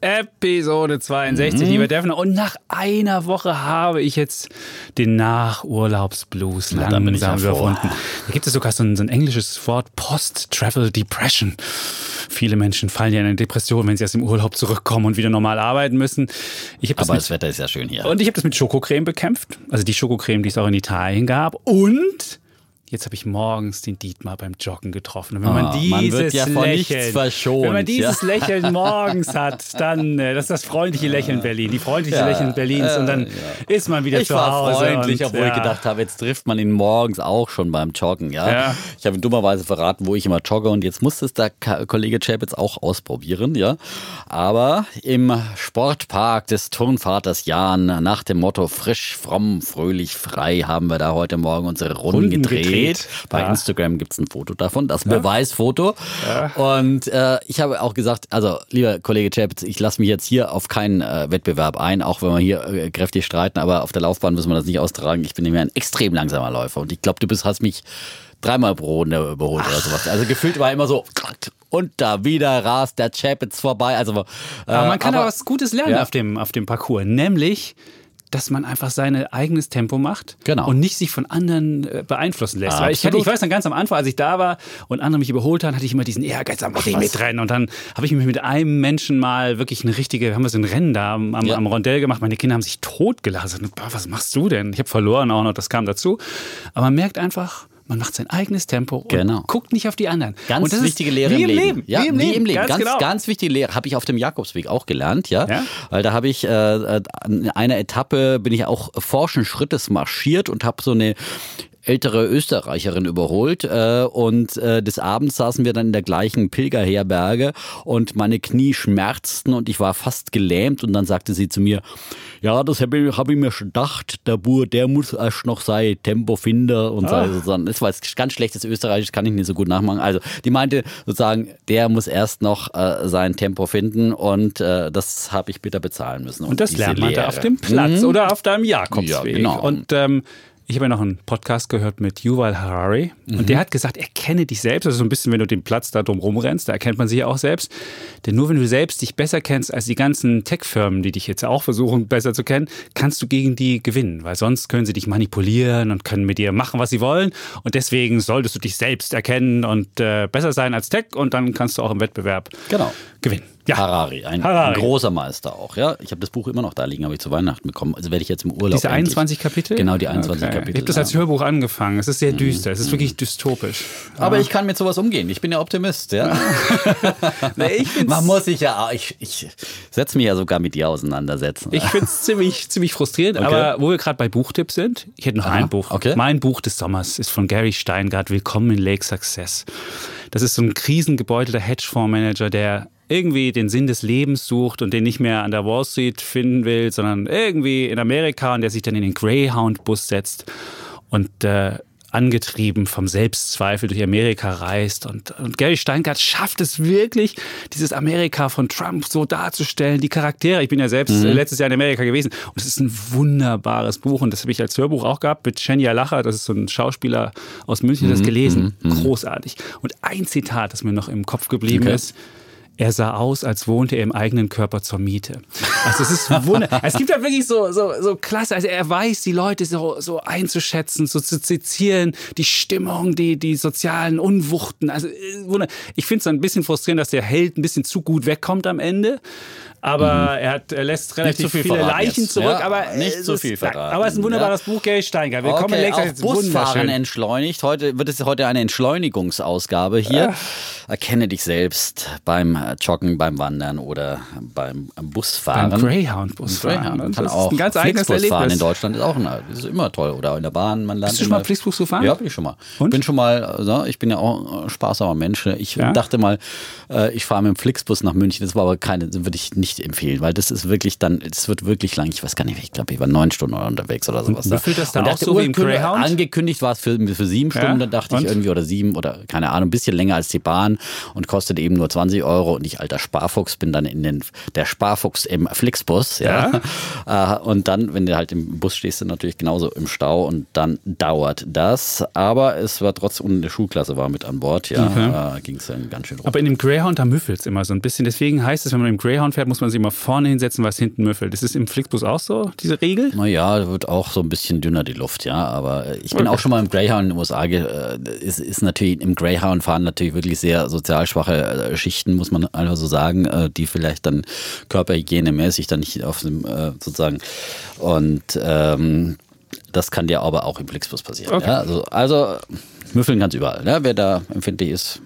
Episode 62, mhm. lieber Defner. Und nach einer Woche habe ich jetzt den Nachurlaubsblues Na, langsam überwunden. Da gibt es sogar so ein, so ein englisches Wort, Post-Travel Depression. Viele Menschen fallen ja in eine Depression, wenn sie aus dem Urlaub zurückkommen und wieder normal arbeiten müssen. Aber mit, das Wetter ist ja schön hier. Und ich habe das mit Schokocreme bekämpft. Also die Schokocreme, die es auch in Italien gab. Und Jetzt habe ich morgens den Dietmar beim Joggen getroffen. Und wenn man oh, dieses man ja Lächeln, wenn man dieses ja. Lächeln morgens hat, dann äh, das ist das freundliche Lächeln Berlin, die freundliche ja, Lächeln Berlins und dann ist man wieder ich zu Hause. Ich war freundlich, und, obwohl ich gedacht habe, jetzt trifft man ihn morgens auch schon beim Joggen. Ja, ich habe ihm dummerweise verraten, wo ich immer jogge und jetzt muss es der Kollege Chapitz auch ausprobieren. Ja, aber im Sportpark des Turnvaters Jan nach dem Motto frisch, fromm, fröhlich, frei haben wir da heute Morgen unsere Runden, Runden gedreht. gedreht. Bei ja. Instagram gibt es ein Foto davon, das ja. Beweisfoto. Ja. Und äh, ich habe auch gesagt, also lieber Kollege Chapitz, ich lasse mich jetzt hier auf keinen äh, Wettbewerb ein, auch wenn wir hier äh, kräftig streiten, aber auf der Laufbahn müssen wir das nicht austragen. Ich bin nämlich ein extrem langsamer Läufer und ich glaube, du bist, hast mich dreimal pro Runde überholt Ach. oder sowas. Also gefühlt war immer so und da wieder rast der Chapitz vorbei. Also, äh, aber man kann aber, was Gutes lernen auf, dem, auf dem Parcours, nämlich dass man einfach sein eigenes Tempo macht genau. und nicht sich von anderen äh, beeinflussen lässt. Weil ich, hatte, ich weiß dann ganz am Anfang, als ich da war und andere mich überholt haben, hatte ich immer diesen Ehrgeiz, da muss ich mitrennen. Und dann habe ich mich mit einem Menschen mal wirklich eine richtige, haben wir so ein Rennen da am, ja. am Rondell gemacht. Meine Kinder haben sich totgelassen. Was machst du denn? Ich habe verloren auch noch, das kam dazu. Aber man merkt einfach, man macht sein eigenes Tempo und genau. guckt nicht auf die anderen. Ganz wichtige Lehre im, Leben. Leben. Ja, wie im, wie Leben. im Leben. Ganz, ganz, genau. ganz wichtige Lehre. Habe ich auf dem Jakobsweg auch gelernt, ja. ja? Weil da habe ich äh, in einer Etappe bin ich auch forschen Schrittes marschiert und habe so eine ältere Österreicherin überholt äh, und äh, des Abends saßen wir dann in der gleichen Pilgerherberge und meine Knie schmerzten und ich war fast gelähmt und dann sagte sie zu mir, ja, das habe ich, hab ich mir schon gedacht, der Bur, der muss erst noch sein Tempo finden und ah. so. Das war jetzt ganz schlechtes Österreichisch, kann ich nicht so gut nachmachen. Also die meinte sozusagen, der muss erst noch äh, sein Tempo finden und äh, das habe ich bitter bezahlen müssen. Und, und das lernt man da auf dem Platz mhm. oder auf deinem Jakobsweg. Ja, genau. Und ähm, ich habe ja noch einen Podcast gehört mit Yuval Harari mhm. und der hat gesagt, erkenne dich selbst. Also so ein bisschen, wenn du den Platz da drum rumrennst, da erkennt man sich ja auch selbst. Denn nur wenn du selbst dich besser kennst als die ganzen Tech-Firmen, die dich jetzt auch versuchen besser zu kennen, kannst du gegen die gewinnen. Weil sonst können sie dich manipulieren und können mit dir machen, was sie wollen. Und deswegen solltest du dich selbst erkennen und äh, besser sein als Tech und dann kannst du auch im Wettbewerb genau. Gewinnen. Ja. Harari, ein, Harari. ein großer Meister auch. Ja, ich habe das Buch immer noch da liegen, habe ich zu Weihnachten bekommen. Also werde ich jetzt im Urlaub. Diese 21 Kapitel? Genau, die 21 okay. Kapitel. Ich habe das als Hörbuch angefangen. Es ist sehr mhm. düster. Es ist wirklich dystopisch. Aber ja. ich kann mit sowas umgehen. Ich bin ja Optimist. Ja. nee, Man muss sich ja, ich, ich setze mich ja sogar mit dir auseinandersetzen. Ich finde es ziemlich, ziemlich frustrierend. Okay. Aber wo wir gerade bei Buchtipps sind, ich hätte noch Aha. ein Buch. Okay. Mein Buch des Sommers ist von Gary Steingart. Willkommen in Lake Success. Das ist so ein krisengebeutelter Hedgefondsmanager, der irgendwie den Sinn des Lebens sucht und den nicht mehr an der Wall Street finden will, sondern irgendwie in Amerika und der sich dann in den Greyhound-Bus setzt und äh, angetrieben vom Selbstzweifel durch Amerika reist. Und, und Gary Steingart schafft es wirklich, dieses Amerika von Trump so darzustellen, die Charaktere. Ich bin ja selbst mhm. letztes Jahr in Amerika gewesen und es ist ein wunderbares Buch und das habe ich als Hörbuch auch gehabt mit Shenya Lacher, das ist so ein Schauspieler aus München, das mhm. gelesen. Mhm. mhm. Großartig. Und ein Zitat, das mir noch im Kopf geblieben okay. ist, er sah aus, als wohnte er im eigenen Körper zur Miete. Also es ist wunder. es gibt ja wirklich so, so, so klasse. Also er weiß, die Leute so, so einzuschätzen, so zu sezieren, die Stimmung, die, die sozialen Unwuchten. Also äh. Ich finde es ein bisschen frustrierend, dass der Held ein bisschen zu gut wegkommt am Ende aber mhm. er, hat, er lässt relativ viel viele Leichen jetzt. zurück. Ja, aber nicht zu viel verraten. Aber es ist ein wunderbares ja. Buch, Gary Steiger. Willkommen okay, auch Busfahren entschleunigt. Heute wird es heute eine Entschleunigungsausgabe hier. Äh. Erkenne dich selbst beim Joggen, beim Wandern oder beim Busfahren. Beim Greyhound-Busfahren. Greyhound. Das ist ein ganz eigenes Erlebnis. fahren in Deutschland ist auch ein, ist immer toll. Oder in der Bahn. Man lernt Bist du schon mal Flixbus gefahren? Ja, bin ich schon mal. Und? Bin schon mal, also ich bin ja auch ein sparsamer Mensch. Ich ja? dachte mal, äh, ich fahre mit dem Flixbus nach München. Das war aber keine, würde ich nicht empfehlen, weil das ist wirklich dann, es wird wirklich lang. Ich weiß gar nicht, ich glaube, ich war neun Stunden unterwegs oder sowas. Wie viel das dann auch so wie im Greyhound? Angekündigt war es für, für sieben Stunden, ja? dann dachte und? ich irgendwie, oder sieben oder keine Ahnung, ein bisschen länger als die Bahn und kostet eben nur 20 Euro. Und ich alter Sparfuchs bin dann in den, der Sparfuchs im Flixbus, ja. ja. Äh, und dann, wenn du halt im Bus stehst, du natürlich genauso im Stau und dann dauert das. Aber es war trotzdem, und eine Schulklasse war mit an Bord, ja, okay. äh, ging es dann ganz schön rum. Aber in dem Greyhound, da müffelt es immer so ein bisschen. Deswegen heißt es, wenn man im Greyhound fährt, muss man sich immer vorne hinsetzen, was hinten müffelt. Ist es im Flixbus auch so, diese Regel? Naja, wird auch so ein bisschen dünner die Luft, ja. Aber ich bin okay. auch schon mal im Greyhound in den USA. Äh, ist, ist natürlich im Greyhound fahren natürlich wirklich sehr sozial schwache äh, Schichten, muss man einfach so sagen, äh, die vielleicht dann körperhygienemäßig dann nicht auf dem sozusagen und ähm, das kann dir aber auch im Flixbus passieren. Okay. Ja? Also, also müffeln ganz überall. Ne? Wer da empfindlich ist,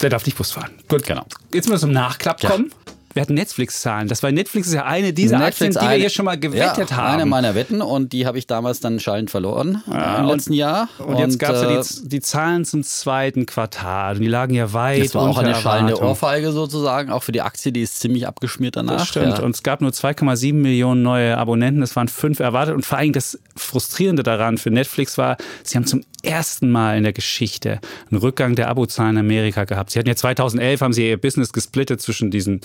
der darf nicht Bus fahren. Gut, genau. Jetzt müssen wir zum Nachklapp kommen. Wir hatten Netflix-Zahlen. Das war Netflix ist ja eine dieser Netflix Aktien, die wir hier schon mal gewettet ja, haben. Eine meiner Wetten und die habe ich damals dann schallend verloren ja, im letzten Jahr. Und, und jetzt gab es ja die, äh, die, Zahlen zum zweiten Quartal. Und die lagen ja weit. Das war auch eine schallende Ohrfeige sozusagen, auch für die Aktie, die ist ziemlich abgeschmiert danach. Das stimmt. Ja. Und es gab nur 2,7 Millionen neue Abonnenten. Es waren fünf erwartet. Und vor allem das Frustrierende daran für Netflix war, sie haben zum ersten Mal in der Geschichte einen Rückgang der Abozahlen in Amerika gehabt. Sie hatten ja 2011 haben sie ihr Business gesplittet zwischen diesen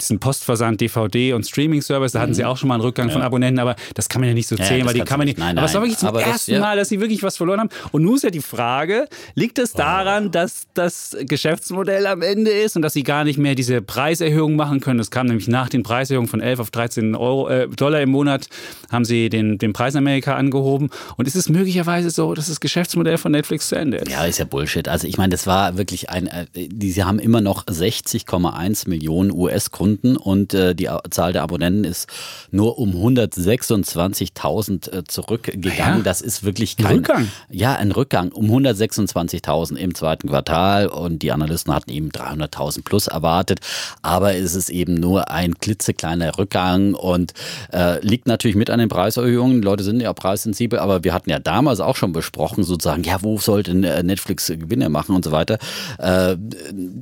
diesen Postversand, DVD und Streaming-Service, da hatten sie mhm. auch schon mal einen Rückgang ja. von Abonnenten, aber das kann man ja nicht so zählen, ja, weil die kann man nicht. Nein, nein, aber es war wirklich zum ersten das, Mal, dass sie wirklich was verloren haben. Und nun ist ja die Frage, liegt es daran, oh. dass das Geschäftsmodell am Ende ist und dass sie gar nicht mehr diese Preiserhöhung machen können? Es kam nämlich nach den Preiserhöhungen von 11 auf 13 Euro, äh, Dollar im Monat, haben sie den, den Preis in Amerika angehoben. Und ist es möglicherweise so, dass das Geschäftsmodell von Netflix zu Ende ist? Ja, ist ja Bullshit. Also ich meine, das war wirklich ein, äh, die, sie haben immer noch 60,1 Millionen US-Kunden und äh, die Zahl der Abonnenten ist nur um 126.000 äh, zurückgegangen. Ja, das ist wirklich kein Rückgang. Ja, ein Rückgang um 126.000 im zweiten Quartal und die Analysten hatten eben 300.000 plus erwartet, aber es ist eben nur ein klitzekleiner Rückgang und äh, liegt natürlich mit an den Preiserhöhungen. Die Leute sind ja preissensibel, aber wir hatten ja damals auch schon besprochen, sozusagen, ja, wo sollte äh, Netflix Gewinne machen und so weiter. Äh,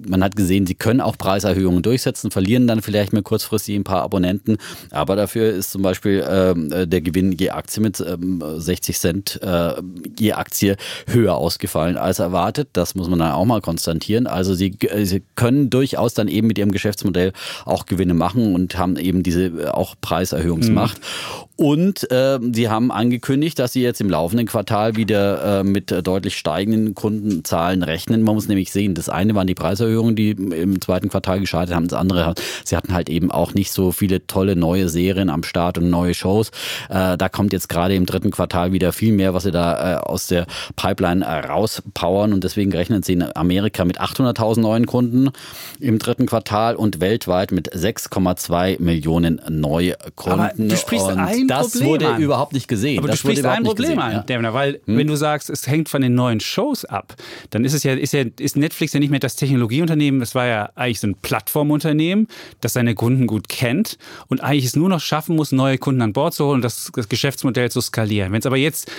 man hat gesehen, sie können auch Preiserhöhungen durchsetzen, verlieren dann vielleicht mehr kurzfristig ein paar Abonnenten, aber dafür ist zum Beispiel ähm, äh, der Gewinn je Aktie mit ähm, 60 Cent äh, je Aktie höher ausgefallen als erwartet. Das muss man dann auch mal konstatieren. Also sie, äh, sie können durchaus dann eben mit ihrem Geschäftsmodell auch Gewinne machen und haben eben diese äh, auch Preiserhöhungsmacht. Mhm. Und äh, sie haben angekündigt, dass sie jetzt im laufenden Quartal wieder äh, mit deutlich steigenden Kundenzahlen rechnen. Man muss nämlich sehen, das eine waren die Preiserhöhungen, die im zweiten Quartal gescheitert haben. Das andere, sie hatten halt eben auch nicht so viele tolle neue Serien am Start und neue Shows. Äh, da kommt jetzt gerade im dritten Quartal wieder viel mehr, was sie da äh, aus der Pipeline äh, rauspowern. Und deswegen rechnen sie in Amerika mit 800.000 neuen Kunden im dritten Quartal und weltweit mit 6,2 Millionen Neukunden. Aber du sprichst und ein das Problem wurde an. überhaupt nicht gesehen. Aber das du sprichst ein Problem an, ja. weil hm? wenn du sagst, es hängt von den neuen Shows ab, dann ist es ja, ist ja, ist Netflix ja nicht mehr das Technologieunternehmen, das war ja eigentlich so ein Plattformunternehmen, das seine Kunden gut kennt und eigentlich es nur noch schaffen muss, neue Kunden an Bord zu holen und das, das Geschäftsmodell zu skalieren. Wenn es aber jetzt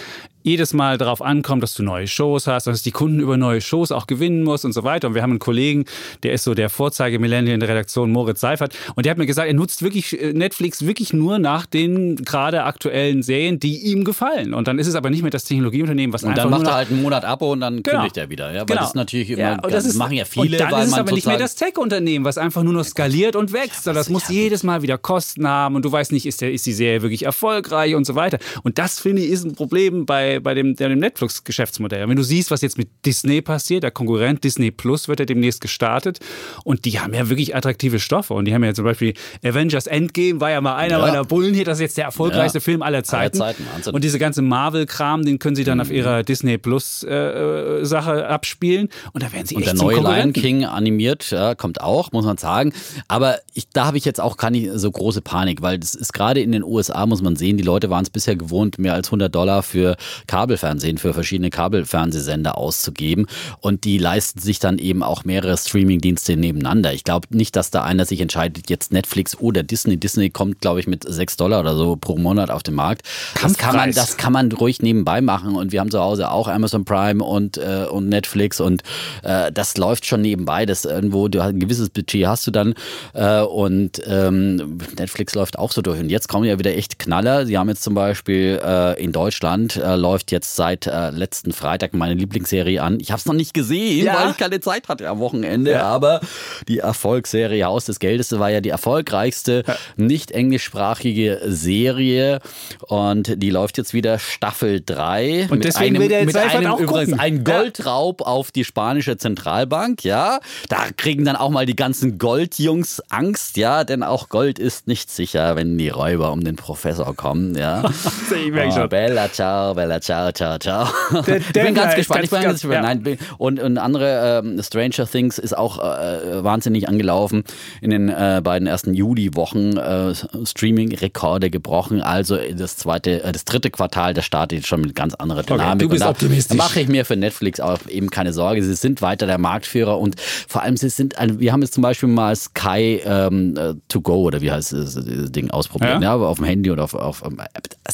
jedes Mal darauf ankommt, dass du neue Shows hast, dass die Kunden über neue Shows auch gewinnen musst und so weiter. Und wir haben einen Kollegen, der ist so der Vorzeige-Millennial in der Redaktion, Moritz Seifert, und der hat mir gesagt, er nutzt wirklich äh, Netflix wirklich nur nach den gerade aktuellen Serien, die ihm gefallen. Und dann ist es aber nicht mehr das Technologieunternehmen, was und einfach dann macht er halt einen Monat Abo und dann genau. kündigt er wieder. Ja, weil genau. das natürlich immer, ja, das, ist, machen ja viele. Und dann ist es aber nicht mehr das Tech-Unternehmen, was einfach nur noch skaliert und wächst. Ja, das muss jedes Mal wieder Kosten haben und du weißt nicht, ist, der, ist die Serie wirklich erfolgreich und so weiter. Und das finde ich ist ein Problem bei, bei dem, dem Netflix Netflix-Geschäftsmodell. Wenn du siehst, was jetzt mit Disney passiert, der Konkurrent Disney Plus wird ja demnächst gestartet und die haben ja wirklich attraktive Stoffe und die haben ja zum Beispiel Avengers Endgame war ja mal einer ja. meiner Bullen hier, das ist jetzt der erfolgreichste ja. Film aller Zeiten. Aller Zeiten und diese ganze Marvel-Kram, den können sie dann mhm. auf ihrer Disney Plus-Sache äh, abspielen und da werden sie und echt der neue Lion King animiert, ja, kommt auch, muss man sagen. Aber ich, da habe ich jetzt auch keine so große Panik, weil das ist gerade in den USA, muss man sehen, die Leute waren es bisher gewohnt, mehr als 100 Dollar für Kabelfernsehen, für verschiedene Kabelfernsehsender auszugeben. Und die leisten sich dann eben auch mehrere Streamingdienste nebeneinander. Ich glaube nicht, dass da einer sich entscheidet, jetzt Netflix oder Disney. Disney kommt, glaube ich, mit 6 Dollar oder so pro Monat auf den Markt. Das kann, man, das kann man ruhig nebenbei machen. Und wir haben zu Hause auch Amazon Prime und, äh, und Netflix und äh, das läuft schon nebenbei. Das irgendwo, du hast ein gewisses Budget hast du dann äh, und ähm, Netflix läuft auch so durch. Und jetzt kommen ja wieder echt Knaller. Sie haben jetzt zum Beispiel äh, in Deutschland äh, läuft jetzt seit äh, letzten Freitag meine Lieblingsserie an. Ich habe es noch nicht gesehen, ja. weil ich keine Zeit hatte am Wochenende, ja. aber die Erfolgsserie Haus des Geldes war ja die erfolgreichste ja. nicht englischsprachige Serie und die läuft jetzt wieder Staffel 3 und deswegen einem, will der jetzt mit einem auch übrigens gucken. ein Goldraub auf die spanische Zentralbank, ja. Da kriegen dann auch mal die ganzen Goldjungs Angst, ja, denn auch Gold ist nicht sicher, wenn die Räuber um den Professor kommen, ja. ich merke oh, schon. Bella ciao, bella ciao, ciao, ciao. Der, ich bin ganz gespannt. Ich bin ganz, ja. Nein, und, und andere ähm, Stranger Things ist auch äh, wahnsinnig angelaufen in den äh, beiden ersten Juli-Wochen. Äh, Streaming-Rekorde gebrochen. Also das zweite, äh, das dritte Quartal, das startet jetzt schon mit ganz anderer Dynamik. Okay, du bist optimistisch. Da mache ich mir für Netflix auch eben keine Sorge. Sie sind weiter der Marktführer und vor allem sie sind, wir haben jetzt zum Beispiel mal Sky ähm, äh, to go oder wie heißt das, das Ding ausprobiert, ja? ja auf dem Handy oder auf, auf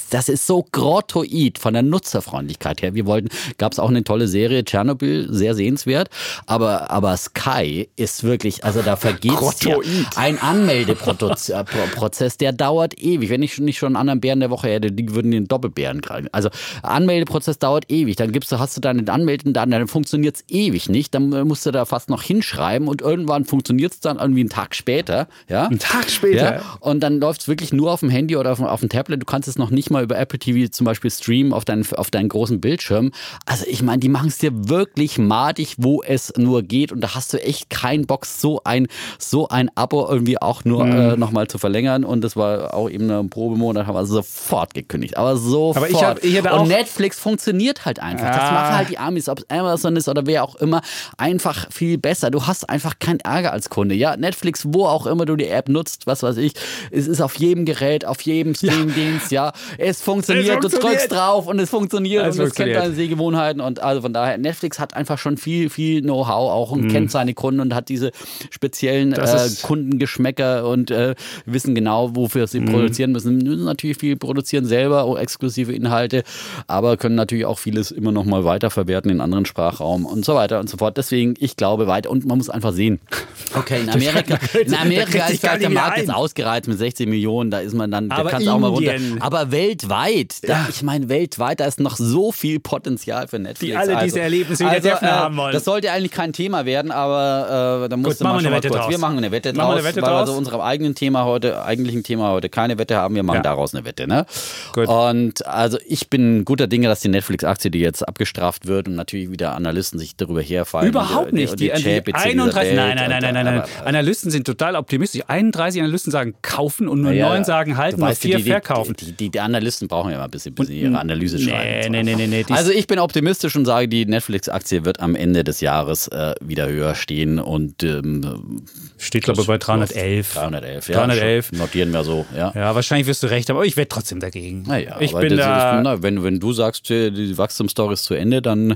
das ist so grottoid von der Nutzerfreundlichkeit her. Wir wollten, gab es auch eine tolle Serie, Tschernobyl, sehr sehenswert, aber, aber Sky ist wirklich, also da vergeht ja. ein Anmeldeprozess, der dauert ewig. Wenn ich nicht schon einen anderen Bären der Woche hätte, die würden den Doppelbären kriegen. Also Anmeldeprozess dauert ewig. Dann gibst du, hast du deine Anmelden, dann funktioniert es ewig nicht. Dann musst du da fast noch hinschreiben und irgendwann funktioniert es dann irgendwie einen Tag später. Ja? Einen Tag später. Ja? Und dann läuft es wirklich nur auf dem Handy oder auf, auf dem Tablet. Du kannst es noch nicht mal über Apple TV zum Beispiel streamen auf deinen, auf deinen großen Bildschirm. Also ich meine, die machen es dir wirklich madig, wo es nur geht. Und da hast du echt keinen Bock, so ein, so ein Abo irgendwie auch nur mhm. äh, nochmal zu verlängern. Und das war auch eben ein Probemonat, haben wir sofort gekündigt. Aber sofort. Aber ich hab, ich und Netflix funktioniert halt einfach. Ah. Das machen halt die Amis, ob es Amazon ist oder wer auch immer, einfach viel besser. Du hast einfach keinen Ärger als Kunde. Ja, Netflix, wo auch immer du die App nutzt, was weiß ich, es ist auf jedem Gerät, auf jedem Streamingdienst, ja. ja. Es funktioniert, es funktioniert. du drückst drauf und es funktioniert es und es kennt deine Sehgewohnheiten und also von daher, Netflix hat einfach schon viel, viel Know-how auch und mhm. kennt seine Kunden und hat diese speziellen äh, Kundengeschmäcker und äh, wissen genau, wofür sie mhm. produzieren müssen. müssen natürlich viel produzieren selber, auch exklusive Inhalte, aber können natürlich auch vieles immer noch mal weiterverwerten in anderen Sprachraum und so weiter und so fort. Deswegen, ich glaube weiter und man muss einfach sehen. Okay, in Amerika, in Amerika ist der Markt jetzt ausgereizt mit 16 Millionen, da ist man dann, da kannst auch mal runter. Aber weltweit, ja. da, ich meine weltweit, da ist noch so viel Potenzial für Netflix. Die alle also, diese Erlebnisse also, wieder äh, haben wollen. Das sollte eigentlich kein Thema werden, aber äh, da musst Gut, du mal schon mal kurz. Draus. Wir machen eine Wette draus, eine Wette weil draus. wir also unserem eigenen Thema heute, eigentlichen Thema heute keine Wette haben. Wir machen ja. daraus eine Wette. Ne? Gut. Und also ich bin guter Dinge, dass die Netflix-Aktie, die jetzt abgestraft wird und natürlich wieder Analysten sich darüber herfallen. Überhaupt und, nicht. Die, die, die, die 31, nein, nein, nein, nein, nein, nein. Analysten sind total optimistisch. 31 Analysten sagen kaufen und nur ja, 9 sagen halten, nur 4 verkaufen. Die, die, die, Analysten brauchen ja mal ein bisschen, bis sie ihre Analyse nee. Nee, nee, nee, also ich bin optimistisch und sage, die Netflix-Aktie wird am Ende des Jahres äh, wieder höher stehen und ähm, steht glaube ich bei 311. 311, ja. 311. Notieren wir so, ja. Ja, wahrscheinlich wirst du recht aber ich wette trotzdem dagegen. Naja, ich bin da, ist, na, wenn, wenn du sagst, die Wachstumsstory ist zu Ende, dann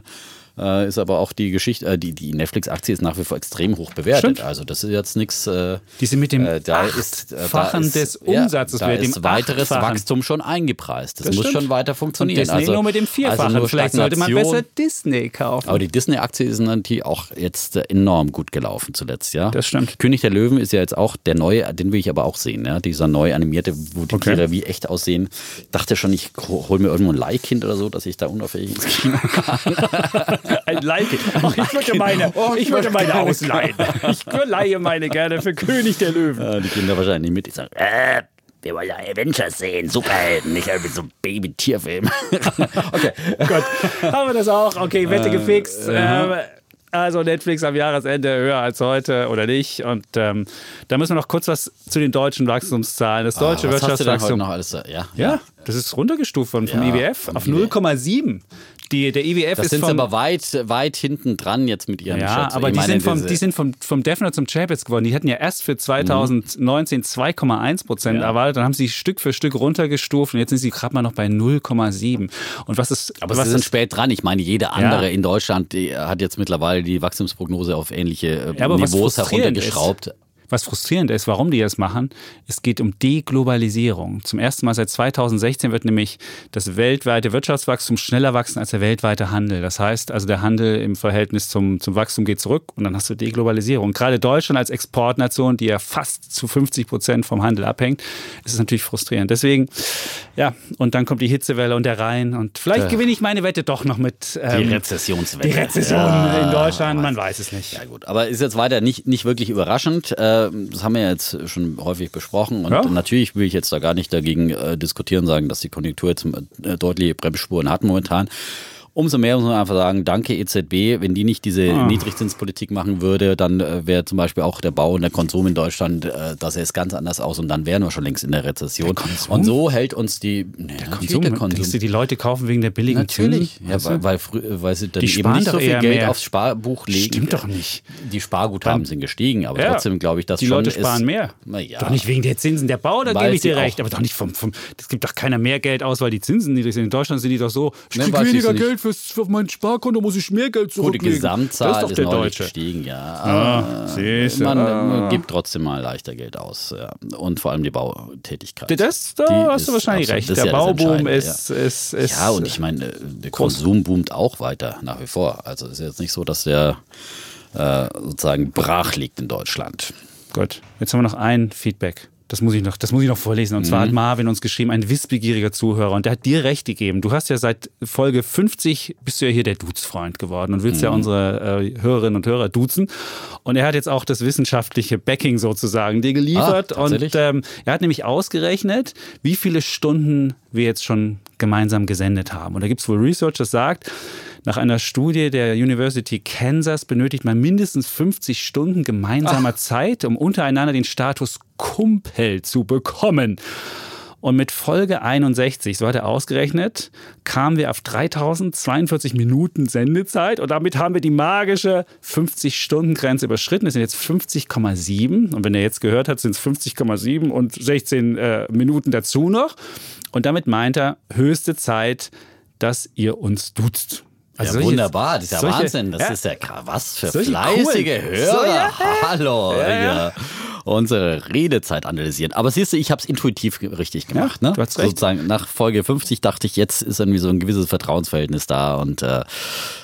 äh, ist aber auch die Geschichte, äh, die, die Netflix-Aktie ist nach wie vor extrem hoch bewertet. Stimmt. Also das ist jetzt nichts. Äh, die sind mit dem äh, da ist, äh, da ist, des Umsatzes, ja, da ist weiteres Wachstum schon eingepreist. Das, das muss schon weiter funktionieren. Und Disney also, nur mit dem Vierfachen. Also Vielleicht sollte man besser Disney kaufen. Aber die Disney-Aktie ist natürlich auch jetzt enorm gut gelaufen zuletzt, ja. Das stimmt. König der Löwen ist ja jetzt auch der neue, den will ich aber auch sehen, ja. Dieser neu animierte, wo die okay. Tiere wie echt aussehen. Ich dachte schon, ich hole mir irgendwo ein Leihkind oder so, dass ich da unauffällig ins Kino kann. ein Leihkind. Ach, ich würde meine, oh, ich würde meine ausleihen. Ich leihe meine gerne für König der Löwen. Ja, die Kinder wahrscheinlich mit. Die sagen, äh, wir wollen ja Avengers sehen, Superhelden, nicht irgendwie so Baby-Tierfilm. okay. Gut, haben wir das auch. Okay, Wette äh, gefixt. Äh, also Netflix am Jahresende höher als heute oder nicht. Und ähm, da müssen wir noch kurz was zu den deutschen Wachstumszahlen. Das deutsche ah, Wirtschaftswachstum. noch alles? Ja, ja. ja, das ist runtergestuft worden vom ja, IWF auf 0,7. Die, der IWF das ist sind vom, aber weit, weit hinten dran jetzt mit ihren Ja, aber die, sind vom, die sind vom, vom Defner zum Champions geworden. Die hatten ja erst für 2019 2,1 Prozent ja. erwartet. Dann haben sie Stück für Stück runtergestuft und jetzt sind sie gerade mal noch bei 0,7. Und was ist. Aber was sie sind spät dran. Ich meine, jede andere ja. in Deutschland hat jetzt mittlerweile die Wachstumsprognose auf ähnliche äh, ja, Niveaus heruntergeschraubt. Ist, was frustrierend ist, warum die das machen, es geht um Deglobalisierung. Zum ersten Mal seit 2016 wird nämlich das weltweite Wirtschaftswachstum schneller wachsen als der weltweite Handel. Das heißt also, der Handel im Verhältnis zum, zum Wachstum geht zurück und dann hast du Deglobalisierung. Gerade Deutschland als Exportnation, die ja fast zu 50 Prozent vom Handel abhängt, ist es natürlich frustrierend. Deswegen, ja, und dann kommt die Hitzewelle und der Rhein und vielleicht ja. gewinne ich meine Wette doch noch mit ähm, die Rezessionswelle. Die Rezession ja, in Deutschland, man weiß es nicht. Ja gut, aber ist jetzt weiter nicht, nicht wirklich überraschend. Äh, das haben wir jetzt schon häufig besprochen und ja. natürlich will ich jetzt da gar nicht dagegen äh, diskutieren, sagen, dass die Konjunktur jetzt äh, deutliche Bremsspuren hat momentan. Umso mehr muss man einfach sagen, danke EZB. Wenn die nicht diese ah. Niedrigzinspolitik machen würde, dann äh, wäre zum Beispiel auch der Bau und der Konsum in Deutschland, äh, da sähe es ganz anders aus und dann wären wir schon längst in der Rezession. Der und so hält uns die ne, der Konsum, der Konsum. Du, die Leute kaufen wegen der billigen Natürlich, ja, weil, weil, weil, sie dann die eben nicht so viel Geld mehr. aufs Sparbuch legen. Stimmt doch nicht. Die Sparguthaben sind gestiegen, aber ja. trotzdem glaube ich, dass die Leute sparen ist, mehr. Ja. Doch nicht wegen der Zinsen. Der Bau, da gebe ich dir recht, aber doch nicht vom, vom es gibt doch keiner mehr Geld aus, weil die Zinsen niedrig sind. In Deutschland sind die doch so, kriege weniger Geld fürs, für mein. Sparkonto muss ich mehr Geld zurücklegen. Gut, die Gesamtzahl das ist, doch der ist Deutsche. gestiegen, ja. Ah, siehst, man ah. gibt trotzdem mal leichter Geld aus. Ja. Und vor allem die Bautätigkeit. Das, da die hast du wahrscheinlich recht. Der ja Bauboom ist, ist, ist, Ja, und ich meine, der Konsum boomt auch weiter nach wie vor. Also es ist jetzt nicht so, dass der äh, sozusagen brach liegt in Deutschland. Gut, jetzt haben wir noch ein Feedback. Das muss ich noch, das muss ich noch vorlesen. Und mhm. zwar hat mhm. Marvin uns geschrieben, ein wissbegieriger Zuhörer. Und der hat dir recht gegeben. Du hast ja seit Folge 50 bist du ja hier der Dutzfreund geworden und willst mhm. ja unsere äh, Hörerinnen und Hörer duzen. Und er hat jetzt auch das wissenschaftliche Backing sozusagen dir geliefert. Ah, und ähm, er hat nämlich ausgerechnet, wie viele Stunden wir jetzt schon gemeinsam gesendet haben. Und da gibt es wohl Research, das sagt, nach einer Studie der University Kansas benötigt man mindestens 50 Stunden gemeinsamer Ach. Zeit, um untereinander den Status Kumpel zu bekommen. Und mit Folge 61, so hat er ausgerechnet, kamen wir auf 3042 Minuten Sendezeit und damit haben wir die magische 50-Stunden-Grenze überschritten. Das sind jetzt 50,7 und wenn er jetzt gehört hat, sind es 50,7 und 16 äh, Minuten dazu noch. Und damit meint er höchste Zeit, dass ihr uns duzt. Also ja, wunderbar, das ist ja solche, Wahnsinn. Das ja, ist ja was für fleißige cool. Hörer. So, ja, Hallo. Ja, unsere Redezeit analysieren. Aber siehst du, ich habe es intuitiv richtig gemacht. ne? Du hast recht. Sozusagen nach Folge 50 dachte ich, jetzt ist irgendwie so ein gewisses Vertrauensverhältnis da und äh,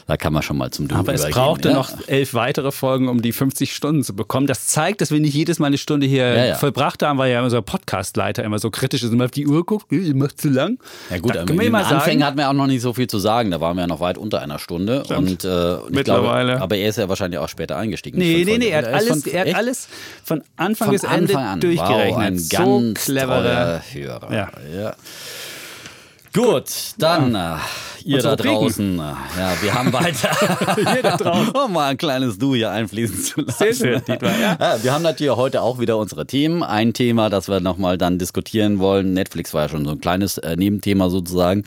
da kann man schon mal zum Du Aber es brauchte ja. noch elf weitere Folgen, um die 50 Stunden zu bekommen. Das zeigt, dass wir nicht jedes Mal eine Stunde hier ja, ja. vollbracht haben, weil ja unser Podcastleiter immer so kritisch ist und immer auf die Uhr guckt, ihr macht zu lang. Ja gut, den Anfängen hatten wir auch noch nicht so viel zu sagen. Da waren wir ja noch weit unter einer Stunde. Und, äh, Mittlerweile. Glaube, aber er ist ja wahrscheinlich auch später eingestiegen. Nee, nee, nee, er hat, alles, von, er hat alles von Anfang von bis Ende an. durchgerechnet. Wow, ein ganz so cleverer Hörer. Ja. ja. Gut, dann ja. Äh, ihr da draußen. Äh, ja, wir haben weiter. ihr da draußen. um mal ein kleines Du hier einfließen zu lassen. Sehr schön, Dietmar. Ja. ja. wir haben natürlich heute auch wieder unsere Themen. Ein Thema, das wir nochmal dann diskutieren wollen. Netflix war ja schon so ein kleines äh, Nebenthema sozusagen.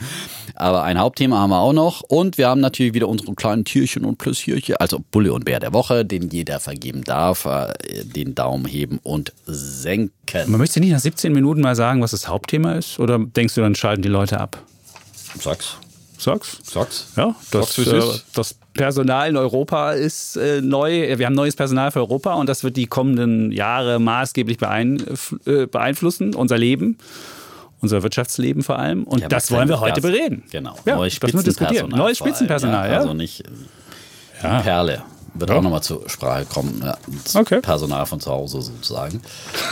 Aber ein Hauptthema haben wir auch noch. Und wir haben natürlich wieder unsere kleinen Tierchen und Plüsierchen. Also Bulle und Bär der Woche, den jeder vergeben darf. Äh, den Daumen heben und senken. Man möchte nicht nach 17 Minuten mal sagen, was das Hauptthema ist? Oder denkst du, dann schalten die Leute ab? Sag's. Sag's. Sag's. Ja, das, Sag's, äh, das Personal in Europa ist äh, neu. Wir haben neues Personal für Europa und das wird die kommenden Jahre maßgeblich äh, beeinflussen, unser Leben unser Wirtschaftsleben vor allem. Und ja, das wollen wir heute bereden. Genau. Ja, Neues Spitzenpersonal. Neues Spitzenpersonal, ja. Also nicht ja. Perle. Wird ja. auch nochmal zur Sprache kommen. Ja, okay. Personal von zu Hause sozusagen.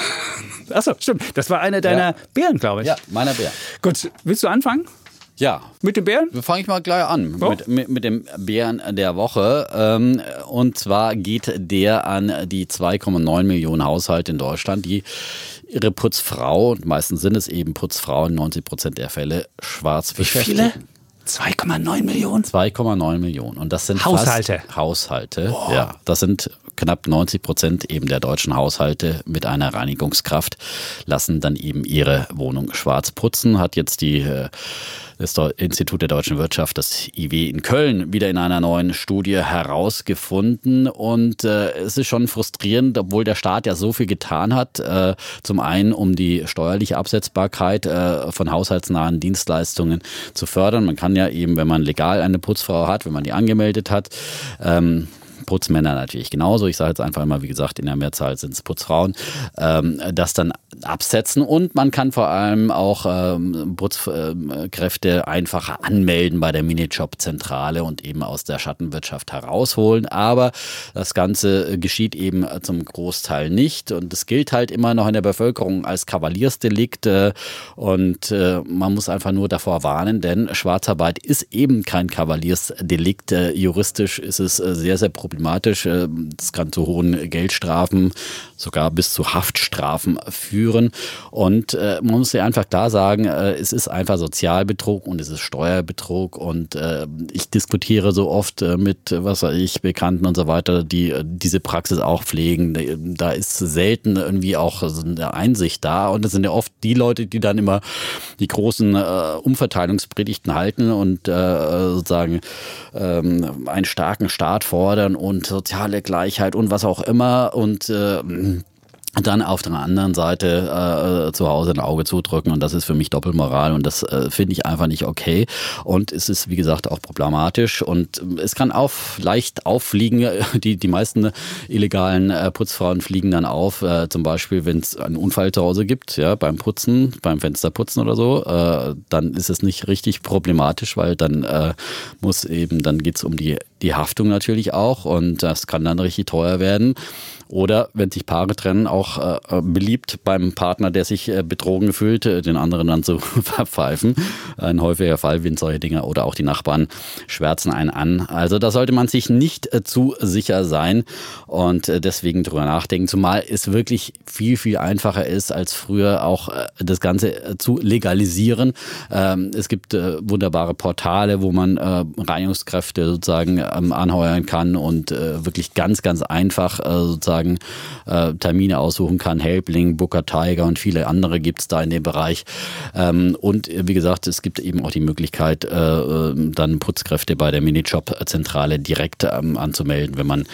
Achso, stimmt. Das war einer deiner ja. Bären, glaube ich. Ja, meiner Bär. Gut, willst du anfangen? Ja. Mit dem Bären? Fange ich mal gleich an. Oh. Mit, mit, mit, dem Bären der Woche. Ähm, und zwar geht der an die 2,9 Millionen Haushalte in Deutschland, die ihre Putzfrau, und meistens sind es eben Putzfrauen, 90 Prozent der Fälle, schwarz Wie viele? 2,9 Millionen? 2,9 Millionen. Und das sind Haushalte. Haushalte. Oh. Ja, das sind knapp 90 Prozent eben der deutschen Haushalte mit einer Reinigungskraft lassen dann eben ihre Wohnung schwarz putzen. Hat jetzt die äh, das Institut der deutschen Wirtschaft, das IW in Köln, wieder in einer neuen Studie herausgefunden. Und äh, es ist schon frustrierend, obwohl der Staat ja so viel getan hat. Äh, zum einen, um die steuerliche Absetzbarkeit äh, von haushaltsnahen Dienstleistungen zu fördern. Man kann ja eben, wenn man legal eine Putzfrau hat, wenn man die angemeldet hat, ähm, Putzmänner natürlich genauso. Ich sage jetzt einfach immer, wie gesagt, in der Mehrzahl sind es Putzfrauen, ähm, das dann absetzen und man kann vor allem auch ähm, Putzkräfte einfacher anmelden bei der Minijob-Zentrale und eben aus der Schattenwirtschaft herausholen. Aber das Ganze geschieht eben zum Großteil nicht und es gilt halt immer noch in der Bevölkerung als Kavaliersdelikt äh, und äh, man muss einfach nur davor warnen, denn Schwarzarbeit ist eben kein Kavaliersdelikt. Äh, juristisch ist es sehr, sehr problematisch. Es kann zu hohen Geldstrafen, sogar bis zu Haftstrafen führen. Und man muss ja einfach da sagen, es ist einfach Sozialbetrug und es ist Steuerbetrug. Und ich diskutiere so oft mit, was weiß ich, Bekannten und so weiter, die diese Praxis auch pflegen. Da ist selten irgendwie auch eine Einsicht da. Und es sind ja oft die Leute, die dann immer die großen äh, Umverteilungspredigten halten und äh, sozusagen ähm, einen starken Staat fordern und soziale Gleichheit und was auch immer. Und äh, dann auf der anderen Seite äh, zu Hause ein Auge zudrücken und das ist für mich Doppelmoral und das äh, finde ich einfach nicht okay und es ist wie gesagt auch problematisch und es kann auch leicht auffliegen, die, die meisten illegalen äh, Putzfrauen fliegen dann auf, äh, zum Beispiel wenn es einen Unfall zu Hause gibt, ja, beim Putzen, beim Fensterputzen oder so, äh, dann ist es nicht richtig problematisch, weil dann äh, muss eben, dann geht es um die, die Haftung natürlich auch und das kann dann richtig teuer werden. Oder wenn sich Paare trennen, auch äh, beliebt beim Partner, der sich äh, betrogen fühlt, äh, den anderen dann zu verpfeifen. Ein häufiger Fall, wenn solche Dinge oder auch die Nachbarn schwärzen einen an. Also da sollte man sich nicht äh, zu sicher sein und äh, deswegen drüber nachdenken. Zumal es wirklich viel, viel einfacher ist, als früher auch das Ganze zu legalisieren. Ähm, es gibt wunderbare Portale, wo man Reinigungskräfte sozusagen ähm, anheuern kann und wirklich ganz, ganz einfach sozusagen sozusagen äh, Termine aussuchen kann. Helbling, Booker Tiger und viele andere gibt es da in dem Bereich. Ähm, und äh, wie gesagt, es gibt eben auch die Möglichkeit, äh, äh dann Putzkräfte bei der Minijob-Zentrale direkt ähm, anzumelden, wenn man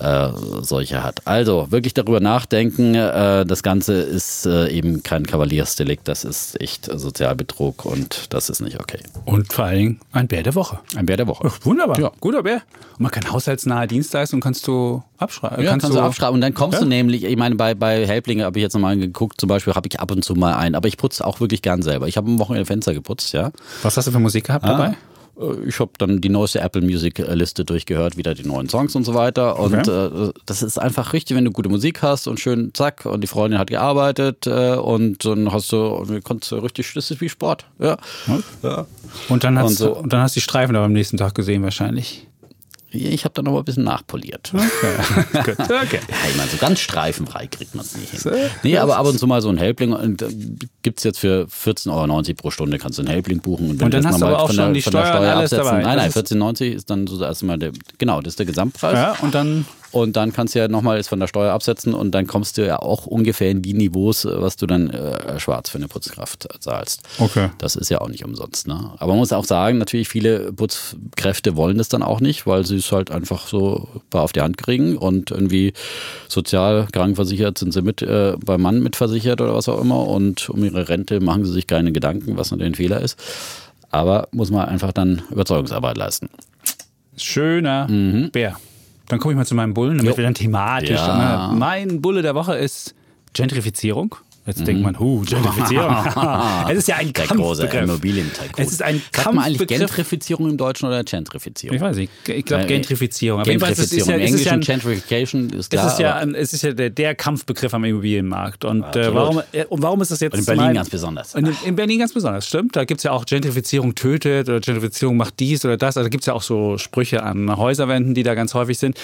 äh, solche hat. Also wirklich darüber nachdenken. Äh, das Ganze ist eben kein Kavaliersdelikt, das ist echt Sozialbetrug und das ist nicht okay. Und vor allen Dingen ein Bär der Woche. Ein Bär der Woche. Ach, wunderbar. Ja. Guter Bär. Und man kann haushaltsnahe Dienstleistungen kannst du abschreiben. Ja, kannst, kannst du abschreiben. Und dann kommst ja? du nämlich, ich meine, bei, bei Helblinge habe ich jetzt nochmal geguckt, zum Beispiel habe ich ab und zu mal einen, aber ich putze auch wirklich gern selber. Ich habe am Wochenende Fenster geputzt, ja. Was hast du für Musik gehabt ah. dabei? Äh, ich habe dann die neueste Apple Music Liste durchgehört, wieder die neuen Songs und so weiter. Und okay. äh, das ist einfach richtig, wenn du gute Musik hast und schön zack und die Freundin hat gearbeitet äh, und dann hast du, konntest du richtig, das ist wie Sport. Ja. ja. Und dann hast und, so. und dann hast du die Streifen aber am nächsten Tag gesehen wahrscheinlich. Ich habe da noch mal ein bisschen nachpoliert. Okay. okay. Ja, ich meine, so ganz streifenfrei kriegt man es nicht hin. Nee, aber ab und zu mal so ein Helbling. Äh, Gibt es jetzt für 14,90 Euro pro Stunde, kannst du einen Helbling buchen. Und, wenn und dann hast du aber auch schon der, die Steuer, Steuer alles absetzen. dabei. Nein, nein, 14,90 ist dann so erstmal der, genau, das ist der Gesamtpreis. Ja, und dann und dann kannst du ja nochmal von der Steuer absetzen und dann kommst du ja auch ungefähr in die Niveaus, äh, was du dann äh, schwarz für eine Putzkraft zahlst. Okay. Das ist ja auch nicht umsonst. Ne? Aber man muss auch sagen, natürlich viele Putzkräfte wollen das dann auch nicht, weil sie es halt einfach so auf die Hand kriegen und irgendwie sozial krankenversichert sind sie mit äh, beim Mann mitversichert oder was auch immer und um ihre Rente machen sie sich keine Gedanken, was natürlich ein Fehler ist. Aber muss man einfach dann Überzeugungsarbeit leisten. Schöner mhm. Bär. Dann komme ich mal zu meinem Bullen, damit jo. wir dann thematisch. Ja. Mein Bulle der Woche ist Gentrifizierung. Jetzt mhm. denkt man, hu, Gentrifizierung. es ist ja ein Der Kampfbegriff. Es ist ein Sagt man eigentlich Gentrifizierung im Deutschen oder Gentrifizierung? Ich weiß nicht. Ich glaube Gentrifizierung. Aber Gentrifizierung. Im Englischen ja Gentrification ist klar. Es ist ja, es ist ja der, der Kampfbegriff am Immobilienmarkt. Und, äh, warum, äh, und warum ist das jetzt? Und in Berlin mein, ganz besonders. In, in, Berlin ganz besonders, stimmt. Da gibt es ja auch Gentrifizierung tötet oder Gentrifizierung macht dies oder das. Also da gibt es ja auch so Sprüche an Häuserwänden, die da ganz häufig sind.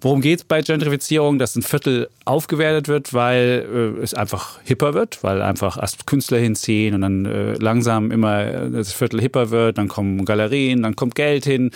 Worum geht es bei Gentrifizierung? Dass ein Viertel aufgewertet wird, weil äh, es einfach hipper hipper wird, weil einfach erst Künstler hinziehen und dann äh, langsam immer äh, das Viertel hipper wird, dann kommen Galerien, dann kommt Geld hin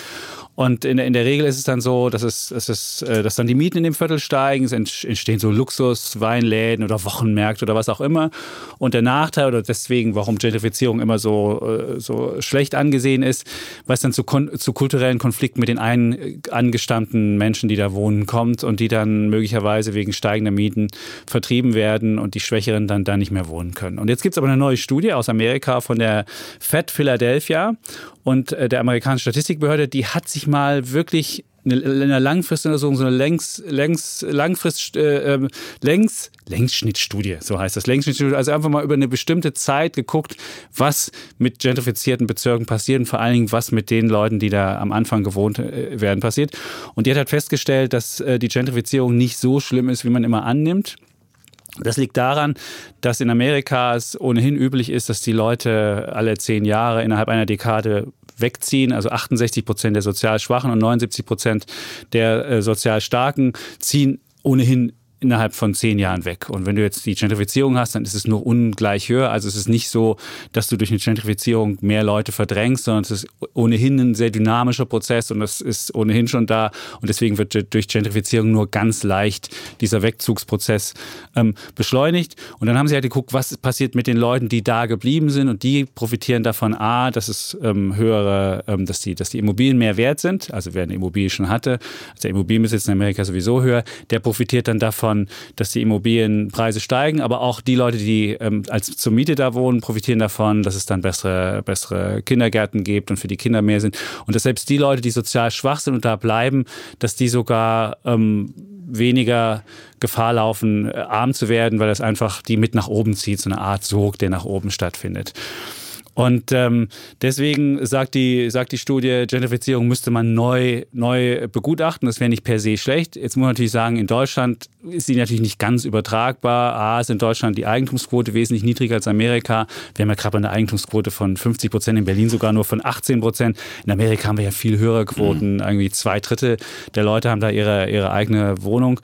und in, in der Regel ist es dann so, dass, es, dass, es, äh, dass dann die Mieten in dem Viertel steigen, es entstehen so Luxus-Weinläden oder Wochenmärkte oder was auch immer. Und der Nachteil oder deswegen, warum Gentrifizierung immer so, äh, so schlecht angesehen ist, weil es dann zu, zu kulturellen Konflikten mit den einen angestammten Menschen, die da wohnen, kommt und die dann möglicherweise wegen steigender Mieten vertrieben werden und die Schwächeren dann da nicht mehr wohnen können. Und jetzt gibt es aber eine neue Studie aus Amerika von der Fed Philadelphia und äh, der amerikanischen Statistikbehörde, die hat sich mal wirklich in der Langfristuntersuchung, so eine Längs, Längs, Langfrist, äh, ähm, Längs, Längsschnittstudie, so heißt das, Längsschnittstudie, also einfach mal über eine bestimmte Zeit geguckt, was mit gentrifizierten Bezirken passiert und vor allen Dingen, was mit den Leuten, die da am Anfang gewohnt äh, werden, passiert. Und die hat halt festgestellt, dass äh, die Gentrifizierung nicht so schlimm ist, wie man immer annimmt. Das liegt daran, dass in Amerika es ohnehin üblich ist, dass die Leute alle zehn Jahre innerhalb einer Dekade wegziehen. Also 68 Prozent der sozial Schwachen und 79 Prozent der äh, sozial Starken ziehen ohnehin innerhalb von zehn Jahren weg. Und wenn du jetzt die Gentrifizierung hast, dann ist es nur ungleich höher. Also es ist nicht so, dass du durch eine Gentrifizierung mehr Leute verdrängst, sondern es ist ohnehin ein sehr dynamischer Prozess und das ist ohnehin schon da. Und deswegen wird durch Gentrifizierung nur ganz leicht dieser Wegzugsprozess ähm, beschleunigt. Und dann haben sie halt geguckt, was passiert mit den Leuten, die da geblieben sind. Und die profitieren davon, A, dass es ähm, höhere, ähm, dass, die, dass die Immobilien mehr wert sind. Also wer eine Immobilie schon hatte, also der Immobilienbesitz in Amerika sowieso höher, der profitiert dann davon, davon, dass die Immobilienpreise steigen, aber auch die Leute, die ähm, als zur Miete da wohnen, profitieren davon, dass es dann bessere, bessere Kindergärten gibt und für die Kinder mehr sind. Und dass selbst die Leute, die sozial schwach sind und da bleiben, dass die sogar ähm, weniger Gefahr laufen, äh, arm zu werden, weil das einfach die mit nach oben zieht, so eine Art Sog, der nach oben stattfindet. Und ähm, deswegen sagt die, sagt die Studie, Gentrifizierung müsste man neu, neu begutachten. Das wäre nicht per se schlecht. Jetzt muss man natürlich sagen, in Deutschland ist sie natürlich nicht ganz übertragbar. A, ist in Deutschland die Eigentumsquote wesentlich niedriger als Amerika. Wir haben ja gerade eine Eigentumsquote von 50 Prozent, in Berlin sogar nur von 18 Prozent. In Amerika haben wir ja viel höhere Quoten. Mhm. Irgendwie zwei Drittel der Leute haben da ihre, ihre eigene Wohnung.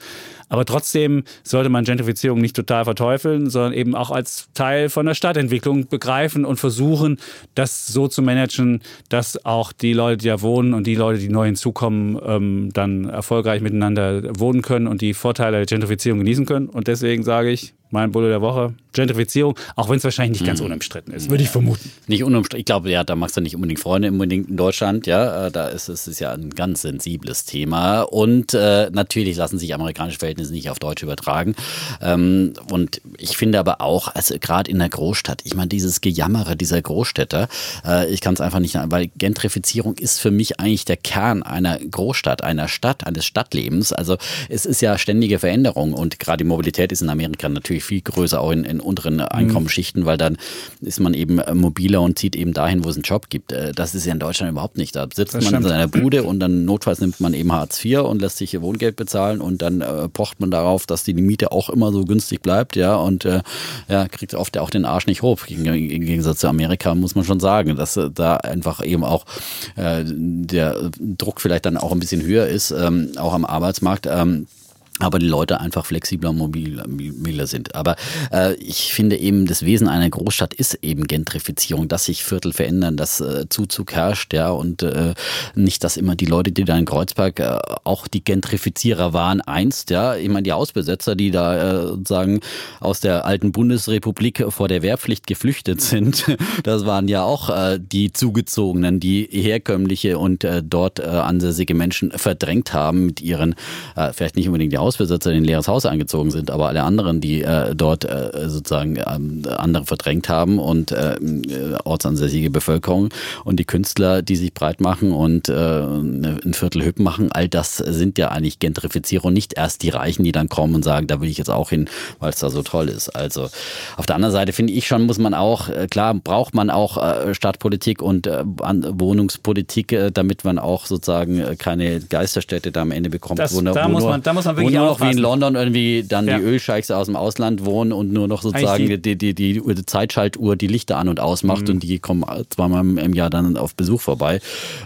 Aber trotzdem sollte man Gentrifizierung nicht total verteufeln, sondern eben auch als Teil von der Stadtentwicklung begreifen und versuchen, das so zu managen, dass auch die Leute, die da wohnen und die Leute, die neu hinzukommen, ähm, dann erfolgreich miteinander wohnen können und die Vorteile der Gentrifizierung genießen können. Und deswegen sage ich, mein Bulle der Woche. Gentrifizierung, auch wenn es wahrscheinlich nicht ganz hm. unumstritten ist, würde ich vermuten. Nicht unumstritten. Ich glaube, ja, da machst du nicht unbedingt Freunde unbedingt in Deutschland. Ja, äh, da ist es ist ja ein ganz sensibles Thema. Und äh, natürlich lassen sich amerikanische Verhältnisse nicht auf Deutsch übertragen. Ähm, und ich finde aber auch, also gerade in der Großstadt, ich meine, dieses Gejammere dieser Großstädter, äh, ich kann es einfach nicht, weil Gentrifizierung ist für mich eigentlich der Kern einer Großstadt, einer Stadt, eines Stadtlebens. Also es ist ja ständige Veränderung und gerade die Mobilität ist in Amerika natürlich natürlich viel größer, auch in, in unteren Einkommensschichten, weil dann ist man eben mobiler und zieht eben dahin, wo es einen Job gibt. Äh, das ist ja in Deutschland überhaupt nicht. Da sitzt das man stimmt. in seiner Bude und dann notfalls nimmt man eben Hartz IV und lässt sich ihr Wohngeld bezahlen und dann äh, pocht man darauf, dass die Miete auch immer so günstig bleibt, ja, und äh, ja, kriegt oft auch den Arsch nicht hoch. Im Gegensatz zu Amerika muss man schon sagen, dass äh, da einfach eben auch äh, der Druck vielleicht dann auch ein bisschen höher ist, ähm, auch am Arbeitsmarkt. Ähm, aber die Leute einfach flexibler und mobiler sind. Aber äh, ich finde eben, das Wesen einer Großstadt ist eben Gentrifizierung, dass sich Viertel verändern, dass äh, Zuzug herrscht, ja, und äh, nicht, dass immer die Leute, die da in Kreuzberg äh, auch die Gentrifizierer waren einst, ja, ich meine, die Ausbesetzer, die da äh, sozusagen aus der alten Bundesrepublik vor der Wehrpflicht geflüchtet sind, das waren ja auch äh, die Zugezogenen, die herkömmliche und äh, dort äh, ansässige Menschen verdrängt haben mit ihren, äh, vielleicht nicht unbedingt die Hausbesitzer in ein leeres Haus eingezogen sind, aber alle anderen, die äh, dort äh, sozusagen ähm, andere verdrängt haben und äh, ortsansässige Bevölkerung und die Künstler, die sich breit machen und äh, ein Viertel hüb machen, all das sind ja eigentlich Gentrifizierung, nicht erst die Reichen, die dann kommen und sagen, da will ich jetzt auch hin, weil es da so toll ist. Also auf der anderen Seite finde ich schon, muss man auch, äh, klar, braucht man auch äh, Stadtpolitik und äh, Wohnungspolitik, äh, damit man auch sozusagen äh, keine Geisterstädte da am Ende bekommt. Das, wo, da, wo muss man, da muss man wirklich nur noch wie in London irgendwie dann ja. die Ölscheichs aus dem Ausland wohnen und nur noch sozusagen die, die, die, die Zeitschaltuhr die Lichter an und ausmacht mhm. und die kommen zweimal im Jahr dann auf Besuch vorbei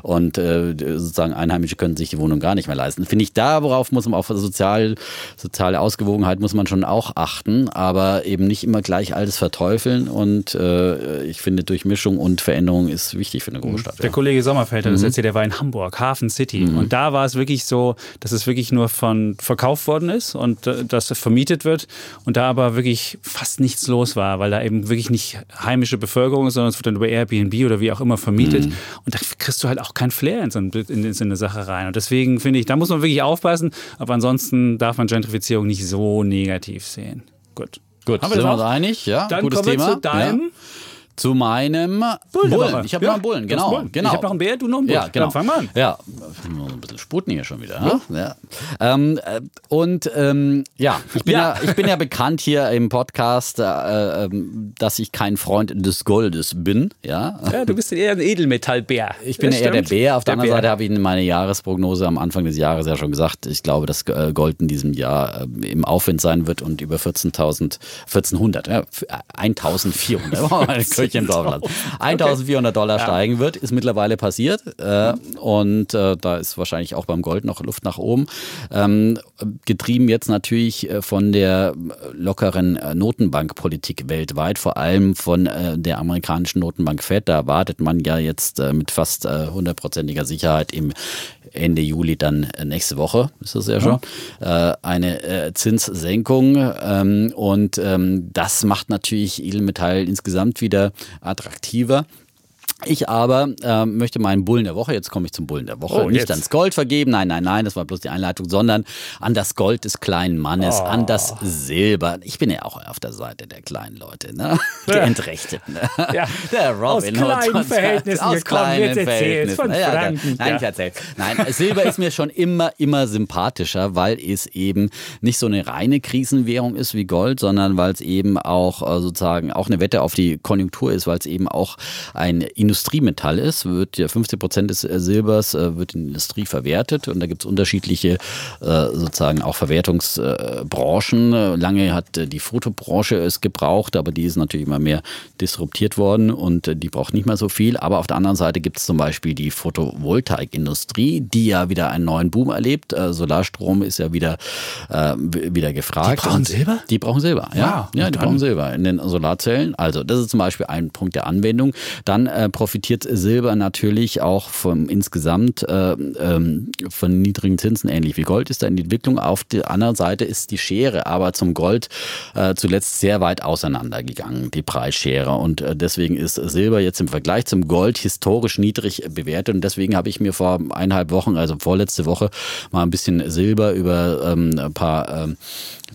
und äh, sozusagen Einheimische können sich die Wohnung gar nicht mehr leisten. Finde ich da, worauf muss man auf sozial, soziale Ausgewogenheit muss man schon auch achten, aber eben nicht immer gleich alles verteufeln und äh, ich finde Durchmischung und Veränderung ist wichtig für eine Großstadt. Der ja. Kollege Sommerfeld hat das mhm. erzählt, der war in Hamburg, Hafen City mhm. und da war es wirklich so, dass es wirklich nur von Verkauf verkauft worden ist und äh, das vermietet wird und da aber wirklich fast nichts los war, weil da eben wirklich nicht heimische Bevölkerung ist, sondern es wird dann über Airbnb oder wie auch immer vermietet. Mhm. Und da kriegst du halt auch kein Flair in so, eine, in so eine Sache rein. Und deswegen finde ich, da muss man wirklich aufpassen, aber ansonsten darf man Gentrifizierung nicht so negativ sehen. Gut. Gut, haben wir sind wir uns einig? Ja, Dann gutes kommen wir Thema. zu deinem. Ja zu meinem Bullen. Bullen. Ich habe ja, noch einen Bullen, genau. Bullen. genau. Ich habe noch einen Bär, du noch einen Bullen. Ja, genau. Dann fang mal an. Ja, ein bisschen Sputen hier schon wieder. Ne? Ja. ja. Ähm, äh, und ähm, ja, ich bin ja. ja. ich bin ja bekannt hier im Podcast, äh, äh, dass ich kein Freund des Goldes bin. Ja, ja du bist eher ein Edelmetallbär. Ich bin ja eher der Bär. Auf der, der anderen. Seite habe ich in meiner Jahresprognose am Anfang des Jahres ja schon gesagt, ich glaube, dass äh, Gold in diesem Jahr äh, im Aufwind sein wird und über 14.000, 1400, ja, 1.400, Im Dorfland. 1.400 Dollar ja. steigen wird, ist mittlerweile passiert. Äh, und äh, da ist wahrscheinlich auch beim Gold noch Luft nach oben. Ähm, getrieben jetzt natürlich äh, von der lockeren äh, Notenbankpolitik weltweit, vor allem von äh, der amerikanischen Notenbank Fed. Da erwartet man ja jetzt äh, mit fast hundertprozentiger Sicherheit im Ende Juli dann nächste Woche, ist das ja schon, ja. eine Zinssenkung. Ähm, und ähm, das macht natürlich Edelmetall insgesamt wieder attraktiver. Ich aber äh, möchte meinen Bullen der Woche, jetzt komme ich zum Bullen der Woche, oh, nicht ans Gold vergeben, nein, nein, nein, das war bloß die Einleitung, sondern an das Gold des kleinen Mannes, oh. an das Silber. Ich bin ja auch auf der Seite der kleinen Leute, ne? Der Entrechteten. Ne? Ja. Der Robin aus kleinen Hood. Verhältnissen, aus kleinen Verhältnissen. Von ja, Franken, nein, ja. ich erzähl. Nein, Silber ist mir schon immer, immer sympathischer, weil es eben nicht so eine reine Krisenwährung ist wie Gold, sondern weil es eben auch äh, sozusagen auch eine Wette auf die Konjunktur ist, weil es eben auch ein Industriemetall ist, wird ja 50 Prozent des äh, Silbers äh, wird in der Industrie verwertet und da gibt es unterschiedliche äh, sozusagen auch Verwertungsbranchen. Lange hat die Fotobranche es gebraucht, aber die ist natürlich immer mehr disruptiert worden und die braucht nicht mehr so viel. Aber auf der anderen Seite gibt es zum Beispiel die Photovoltaikindustrie, die ja wieder einen neuen Boom erlebt. Solarstrom ist ja wieder, wieder gefragt. Die brauchen Silber? Die brauchen Silber, ja. Wow, ja, die brauchen Silber in den Solarzellen. Also das ist zum Beispiel ein Punkt der Anwendung. Dann äh, profitiert Silber natürlich auch vom insgesamt äh, ähm, von niedrigen Zinsen, ähnlich wie Gold ist da in die Entwicklung. Auf der anderen Seite ist die Schere aber zum Gold äh, zuletzt sehr weit auseinandergegangen, die Preisschere. Und äh, deswegen ist Silber jetzt im Vergleich zum Gold historisch niedrig bewertet. Und deswegen habe ich mir vor eineinhalb Wochen, also vorletzte Woche, mal ein bisschen Silber über ähm, ein paar ähm,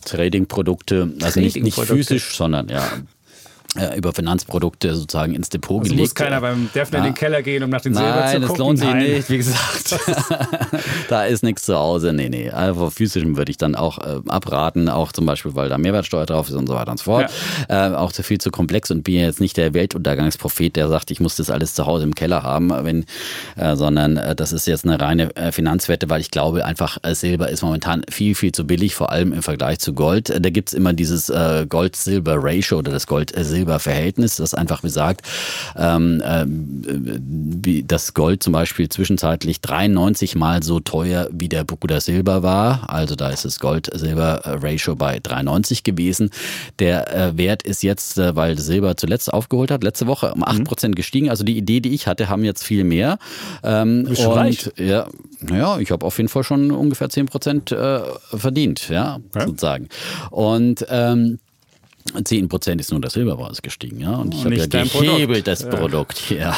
Trading-Produkte, also nicht, nicht physisch, sondern ja, über Finanzprodukte sozusagen ins Depot also gelegt. muss keiner beim Defner ja. in den Keller gehen, um nach den Silber Nein, zu gucken. Nein, das lohnt sich nicht, wie gesagt. da ist nichts zu Hause. Nee, nee. Also physischem würde ich dann auch äh, abraten, auch zum Beispiel, weil da Mehrwertsteuer drauf ist und so weiter und so fort. Ja. Äh, auch zu viel zu komplex und bin jetzt nicht der Weltuntergangsprophet, der sagt, ich muss das alles zu Hause im Keller haben, wenn, äh, sondern äh, das ist jetzt eine reine äh, Finanzwette, weil ich glaube einfach, Silber ist momentan viel, viel zu billig, vor allem im Vergleich zu Gold. da gibt es immer dieses Gold-Silber-Ratio oder das Gold-Silber Silber-Verhältnis, das einfach besagt, ähm, äh, wie das Gold zum Beispiel zwischenzeitlich 93 mal so teuer wie der Bruder Silber war. Also da ist das Gold-Silber-Ratio bei 93 gewesen. Der äh, Wert ist jetzt, äh, weil Silber zuletzt aufgeholt hat, letzte Woche um 8% mhm. gestiegen. Also die Idee, die ich hatte, haben jetzt viel mehr. Ähm, und reich. ja, naja, ich habe auf jeden Fall schon ungefähr 10% äh, verdient, ja, ja, sozusagen. Und ähm, 10 Prozent ist nur das Silberpreis gestiegen, ja. Und ich habe ja gehebelt das Produkt hier.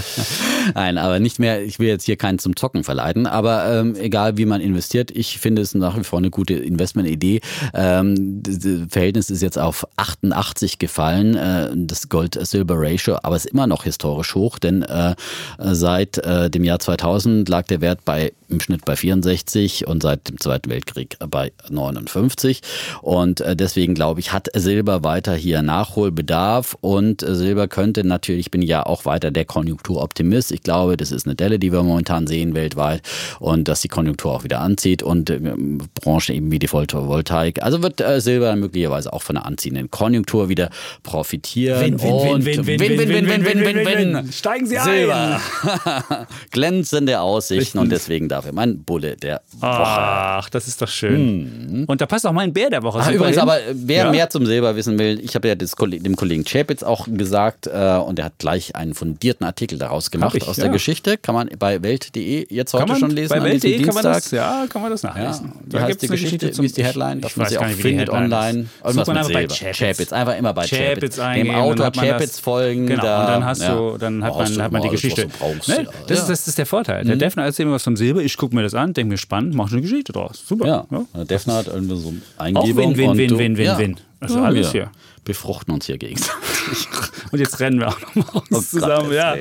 Nein, aber nicht mehr, ich will jetzt hier keinen zum Zocken verleiten, aber ähm, egal wie man investiert, ich finde es nach wie vor eine gute Investmentidee. Ähm, das Verhältnis ist jetzt auf 88 gefallen, äh, das Gold-Silber-Ratio, aber ist immer noch historisch hoch, denn äh, seit äh, dem Jahr 2000 lag der Wert bei im Schnitt bei 64 und seit dem Zweiten Weltkrieg bei 59. Und äh, deswegen glaube ich, hat Silber weiter hier Nachholbedarf und äh, Silber könnte natürlich, ich bin ja auch weiter der Konjunkturoptimist. Ich glaube, das ist eine Delle, die wir momentan sehen weltweit und dass die Konjunktur auch wieder anzieht und äh, Branchen eben wie die Photovoltaik. Also wird Silber möglicherweise auch von einer anziehenden Konjunktur wieder profitieren. Win, win, win, win, win, win, win, win, win, win, Steigen Sie Silber. ein. Glänzende Aussichten und deswegen dafür mein Bulle der Woche. Ach, das ist doch schön. Mhm. Und da passt auch mein Bär der Woche. Ach, übrigens, aber wer mehr zum Silber wissen will, ich habe ja das, dem Kollegen Chapitz auch gesagt äh, und er hat gleich einen fundierten Artikel daraus gemacht ich, aus ja. der Geschichte. Kann man bei Welt.de jetzt heute man, schon lesen. Bei Welt.de kann man das, ja, kann man das nachlesen. Ja. Da heißt die Geschichte, zum, wie ist die Headline? Dass man sie auch findet online. Irgendwas man mit Silber. Chapitz. Einfach immer bei Chapitz. Dem Autor Chapitz folgen. Genau, und dann hast du, dann hat man die Geschichte. Ne? Das ist der Vorteil. Der mhm. Defner erzählt mir was vom Silber, ich gucke mir das an, denke mir spannend, mach eine Geschichte draus. Super. Ja, ja. Defner hat irgendwie so Eingebung. Auch Win, Also alles hier befruchten uns hier gegenseitig. Und jetzt rennen wir auch nochmal oh zusammen. ja.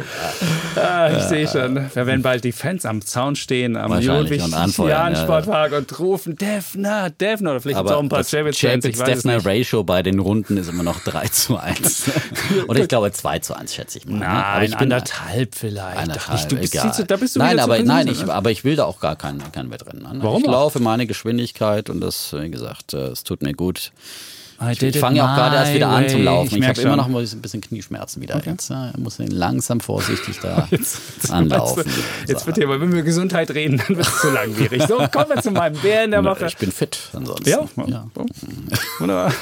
Ah, ich ja. sehe schon. Wir werden bald die Fans am Zaun stehen, am Ludwig-Jahn-Sportpark ja, ja. und rufen Defner, Defner. Oder vielleicht auch ein paar Champions-Fans. Defner-Ratio bei den Runden ist immer noch 3 zu 1. Oder ich glaube 2 zu 1, schätze ich mal. Ne? Nein, ich anderthalb vielleicht. Anderthalb, du bist, egal. Du, da bist du nein, aber, nein ich, aber ich will da auch gar kein, kein Wettrennen. Ne? Warum? Ich laufe meine Geschwindigkeit und das, wie gesagt, äh, es tut mir gut. Ich, ich fange ja auch gerade erst wieder an zum Laufen. Ich, ich habe immer noch ein bisschen Knieschmerzen wieder. Okay. Jetzt ja, muss ich langsam vorsichtig da jetzt, jetzt anlaufen. Jetzt, jetzt wird hier, wenn wir Gesundheit reden, dann wird es zu langwierig. So, kommen wir zu meinem Bären der Woche. Ich bin fit ansonsten. Ja, ja. Wunderbar.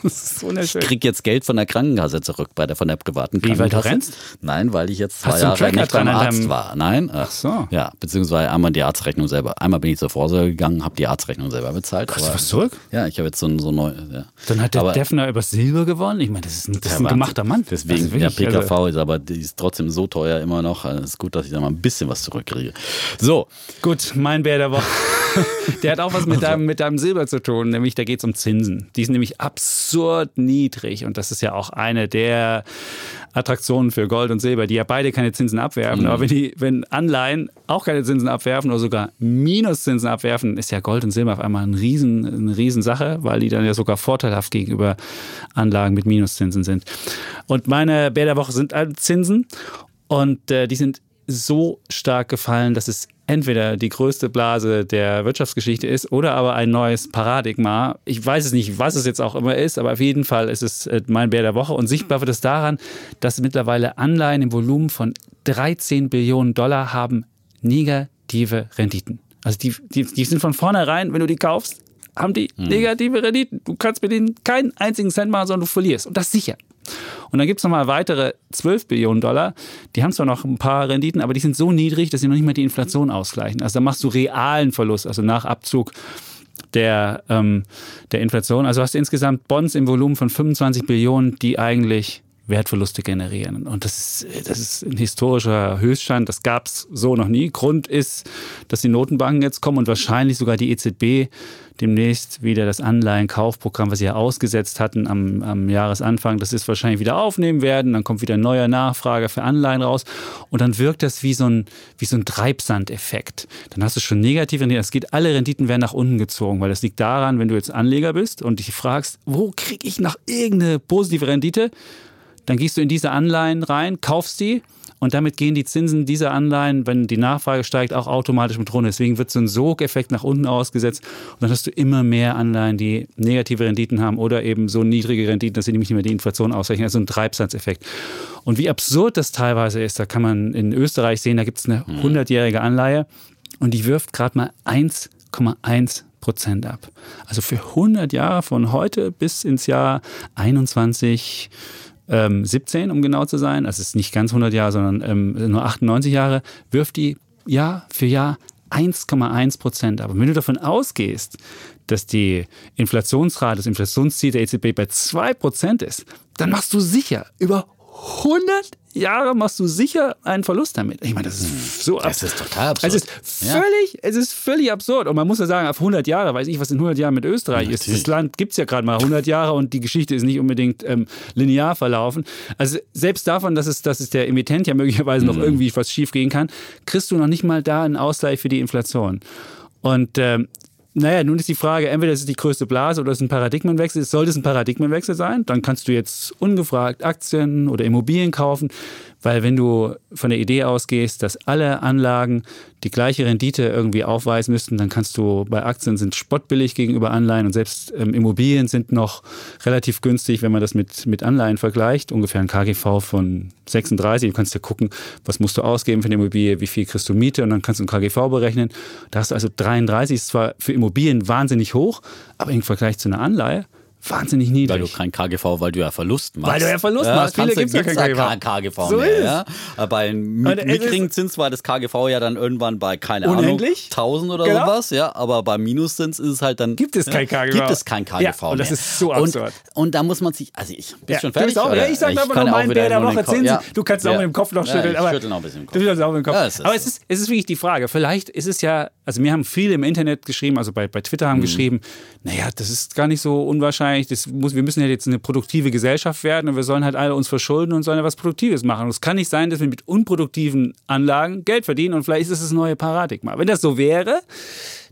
Das ist wunderschön. Ich kriege jetzt Geld von der Krankenkasse zurück, bei der, von der privaten Wie, weil du rennst? Nein, weil ich jetzt zwei Jahre nicht beim Arzt war. Nein. Ach so. Ja, beziehungsweise einmal die Arztrechnung selber. Einmal bin ich zur Vorsorge gegangen, habe die Arztrechnung selber bezahlt. Hast du was zurück? Ja, ich habe jetzt so ein so neu. Ja. Dann hat der aber, Defner über Silber gewonnen. Ich meine, das ist ein, das ist ein gemachter Mann. Deswegen, also der PKV also ist aber die ist trotzdem so teuer immer noch. Also es ist gut, dass ich da mal ein bisschen was zurückkriege. So. Gut, mein Bär der Woche. der hat auch was mit deinem, mit deinem Silber zu tun, nämlich da geht es um Zinsen. Die sind nämlich absurd niedrig und das ist ja auch eine der Attraktionen für Gold und Silber, die ja beide keine Zinsen abwerfen. Mhm. Aber wenn, die, wenn Anleihen auch keine Zinsen abwerfen oder sogar Minuszinsen abwerfen, ist ja Gold und Silber auf einmal ein Riesen, eine Riesensache, weil die dann ja sogar vorteilhaft gegenüber Anlagen mit Minuszinsen sind. Und meine Bär der Woche sind Zinsen und äh, die sind so stark gefallen, dass es entweder die größte Blase der Wirtschaftsgeschichte ist oder aber ein neues Paradigma. Ich weiß es nicht, was es jetzt auch immer ist, aber auf jeden Fall ist es äh, mein Bär der Woche. Und sichtbar wird es daran, dass mittlerweile Anleihen im Volumen von 13 Billionen Dollar haben negative Renditen. Also die, die, die sind von vornherein, wenn du die kaufst, haben die hm. negative Renditen. Du kannst mit denen keinen einzigen Cent machen, sondern du verlierst. Und das sicher. Und dann gibt es nochmal weitere 12 Billionen Dollar. Die haben zwar noch ein paar Renditen, aber die sind so niedrig, dass sie noch nicht mal die Inflation ausgleichen. Also da machst du realen Verlust, also nach Abzug der, ähm, der Inflation. Also hast du insgesamt Bonds im Volumen von 25 Billionen, die eigentlich Wertverluste generieren. Und das ist, das ist ein historischer Höchststand. Das gab es so noch nie. Grund ist, dass die Notenbanken jetzt kommen und wahrscheinlich sogar die EZB demnächst wieder das Anleihenkaufprogramm, was sie ja ausgesetzt hatten am, am Jahresanfang, das ist wahrscheinlich wieder aufnehmen werden. Dann kommt wieder ein neuer Nachfrage für Anleihen raus. Und dann wirkt das wie so ein, wie so ein Treibsandeffekt. Dann hast du schon negative Renditen. Es geht, alle Renditen werden nach unten gezogen, weil das liegt daran, wenn du jetzt Anleger bist und dich fragst, wo kriege ich noch irgendeine positive Rendite? Dann gehst du in diese Anleihen rein, kaufst die und damit gehen die Zinsen dieser Anleihen, wenn die Nachfrage steigt, auch automatisch mit runter. Deswegen wird so ein Sogeffekt nach unten ausgesetzt. Und dann hast du immer mehr Anleihen, die negative Renditen haben oder eben so niedrige Renditen, dass sie nämlich nicht mehr die Inflation ausrechnen. Also ein Treibsatzeffekt. Und wie absurd das teilweise ist, da kann man in Österreich sehen, da gibt es eine 100-jährige mhm. Anleihe und die wirft gerade mal 1,1 Prozent ab. Also für 100 Jahre von heute bis ins Jahr 21 ähm, 17, um genau zu sein, also es ist nicht ganz 100 Jahre, sondern ähm, nur 98 Jahre, wirft die Jahr für Jahr 1,1 Prozent. Aber wenn du davon ausgehst, dass die Inflationsrate, das Inflationsziel der EZB bei 2 Prozent ist, dann machst du sicher über 100 Jahre machst du sicher einen Verlust damit. Ich meine, das ist so absurd. Das ist total absurd. Es ist völlig, ja. es ist völlig absurd. Und man muss ja sagen, auf 100 Jahre, weiß ich, was in 100 Jahren mit Österreich ja, ist. Das Land gibt es ja gerade mal 100 Jahre und die Geschichte ist nicht unbedingt ähm, linear verlaufen. Also selbst davon, dass es, dass es der Emittent ja möglicherweise mhm. noch irgendwie was schief gehen kann, kriegst du noch nicht mal da einen Ausgleich für die Inflation. Und ähm, naja, nun ist die Frage, entweder ist es die größte Blase oder ist es ein Paradigmenwechsel. Sollte es ein Paradigmenwechsel sein, dann kannst du jetzt ungefragt Aktien oder Immobilien kaufen. Weil wenn du von der Idee ausgehst, dass alle Anlagen die gleiche Rendite irgendwie aufweisen müssten, dann kannst du bei Aktien sind spottbillig gegenüber Anleihen und selbst ähm, Immobilien sind noch relativ günstig, wenn man das mit, mit Anleihen vergleicht. Ungefähr ein KGV von 36. Du kannst ja gucken, was musst du ausgeben für eine Immobilie, wie viel kriegst du Miete und dann kannst du ein KGV berechnen. Da hast du also 33, ist zwar für Immobilien wahnsinnig hoch, aber im Vergleich zu einer Anleihe wahnsinnig niedrig. Weil du kein KGV, weil du ja Verlust machst. Weil du ja Verlust ja, machst. Viele gibt es ja kein KGV. KGV so mehr, ja. Aber bei einem niedrigen Zins war das KGV ja dann irgendwann bei, keine Unendlich? Ahnung, 1000 oder genau. sowas. Ja, aber beim Minuszins ist es halt dann... Gibt es kein KGV. Gibt es kein KGV ja, und das ist so absurd. Und, und, da muss man sich... Also ich bin ja, schon fertig. Auch, ja, ich sage aber nur meinen Bär der Woche Zinsen. Du kannst auch mit dem Kopf noch schütteln. Ich schüttel noch ein bisschen im Kopf. Du auch mit dem Kopf. aber es ist, es ist wirklich die Frage. Vielleicht ist es ja... Also mir haben viele im Internet geschrieben, also bei, bei Twitter haben mhm. geschrieben, naja, das ist gar nicht so unwahrscheinlich eigentlich, das muss, wir müssen ja jetzt eine produktive Gesellschaft werden und wir sollen halt alle uns verschulden und sollen ja was Produktives machen. Und es kann nicht sein, dass wir mit unproduktiven Anlagen Geld verdienen und vielleicht ist es das neue Paradigma. Wenn das so wäre,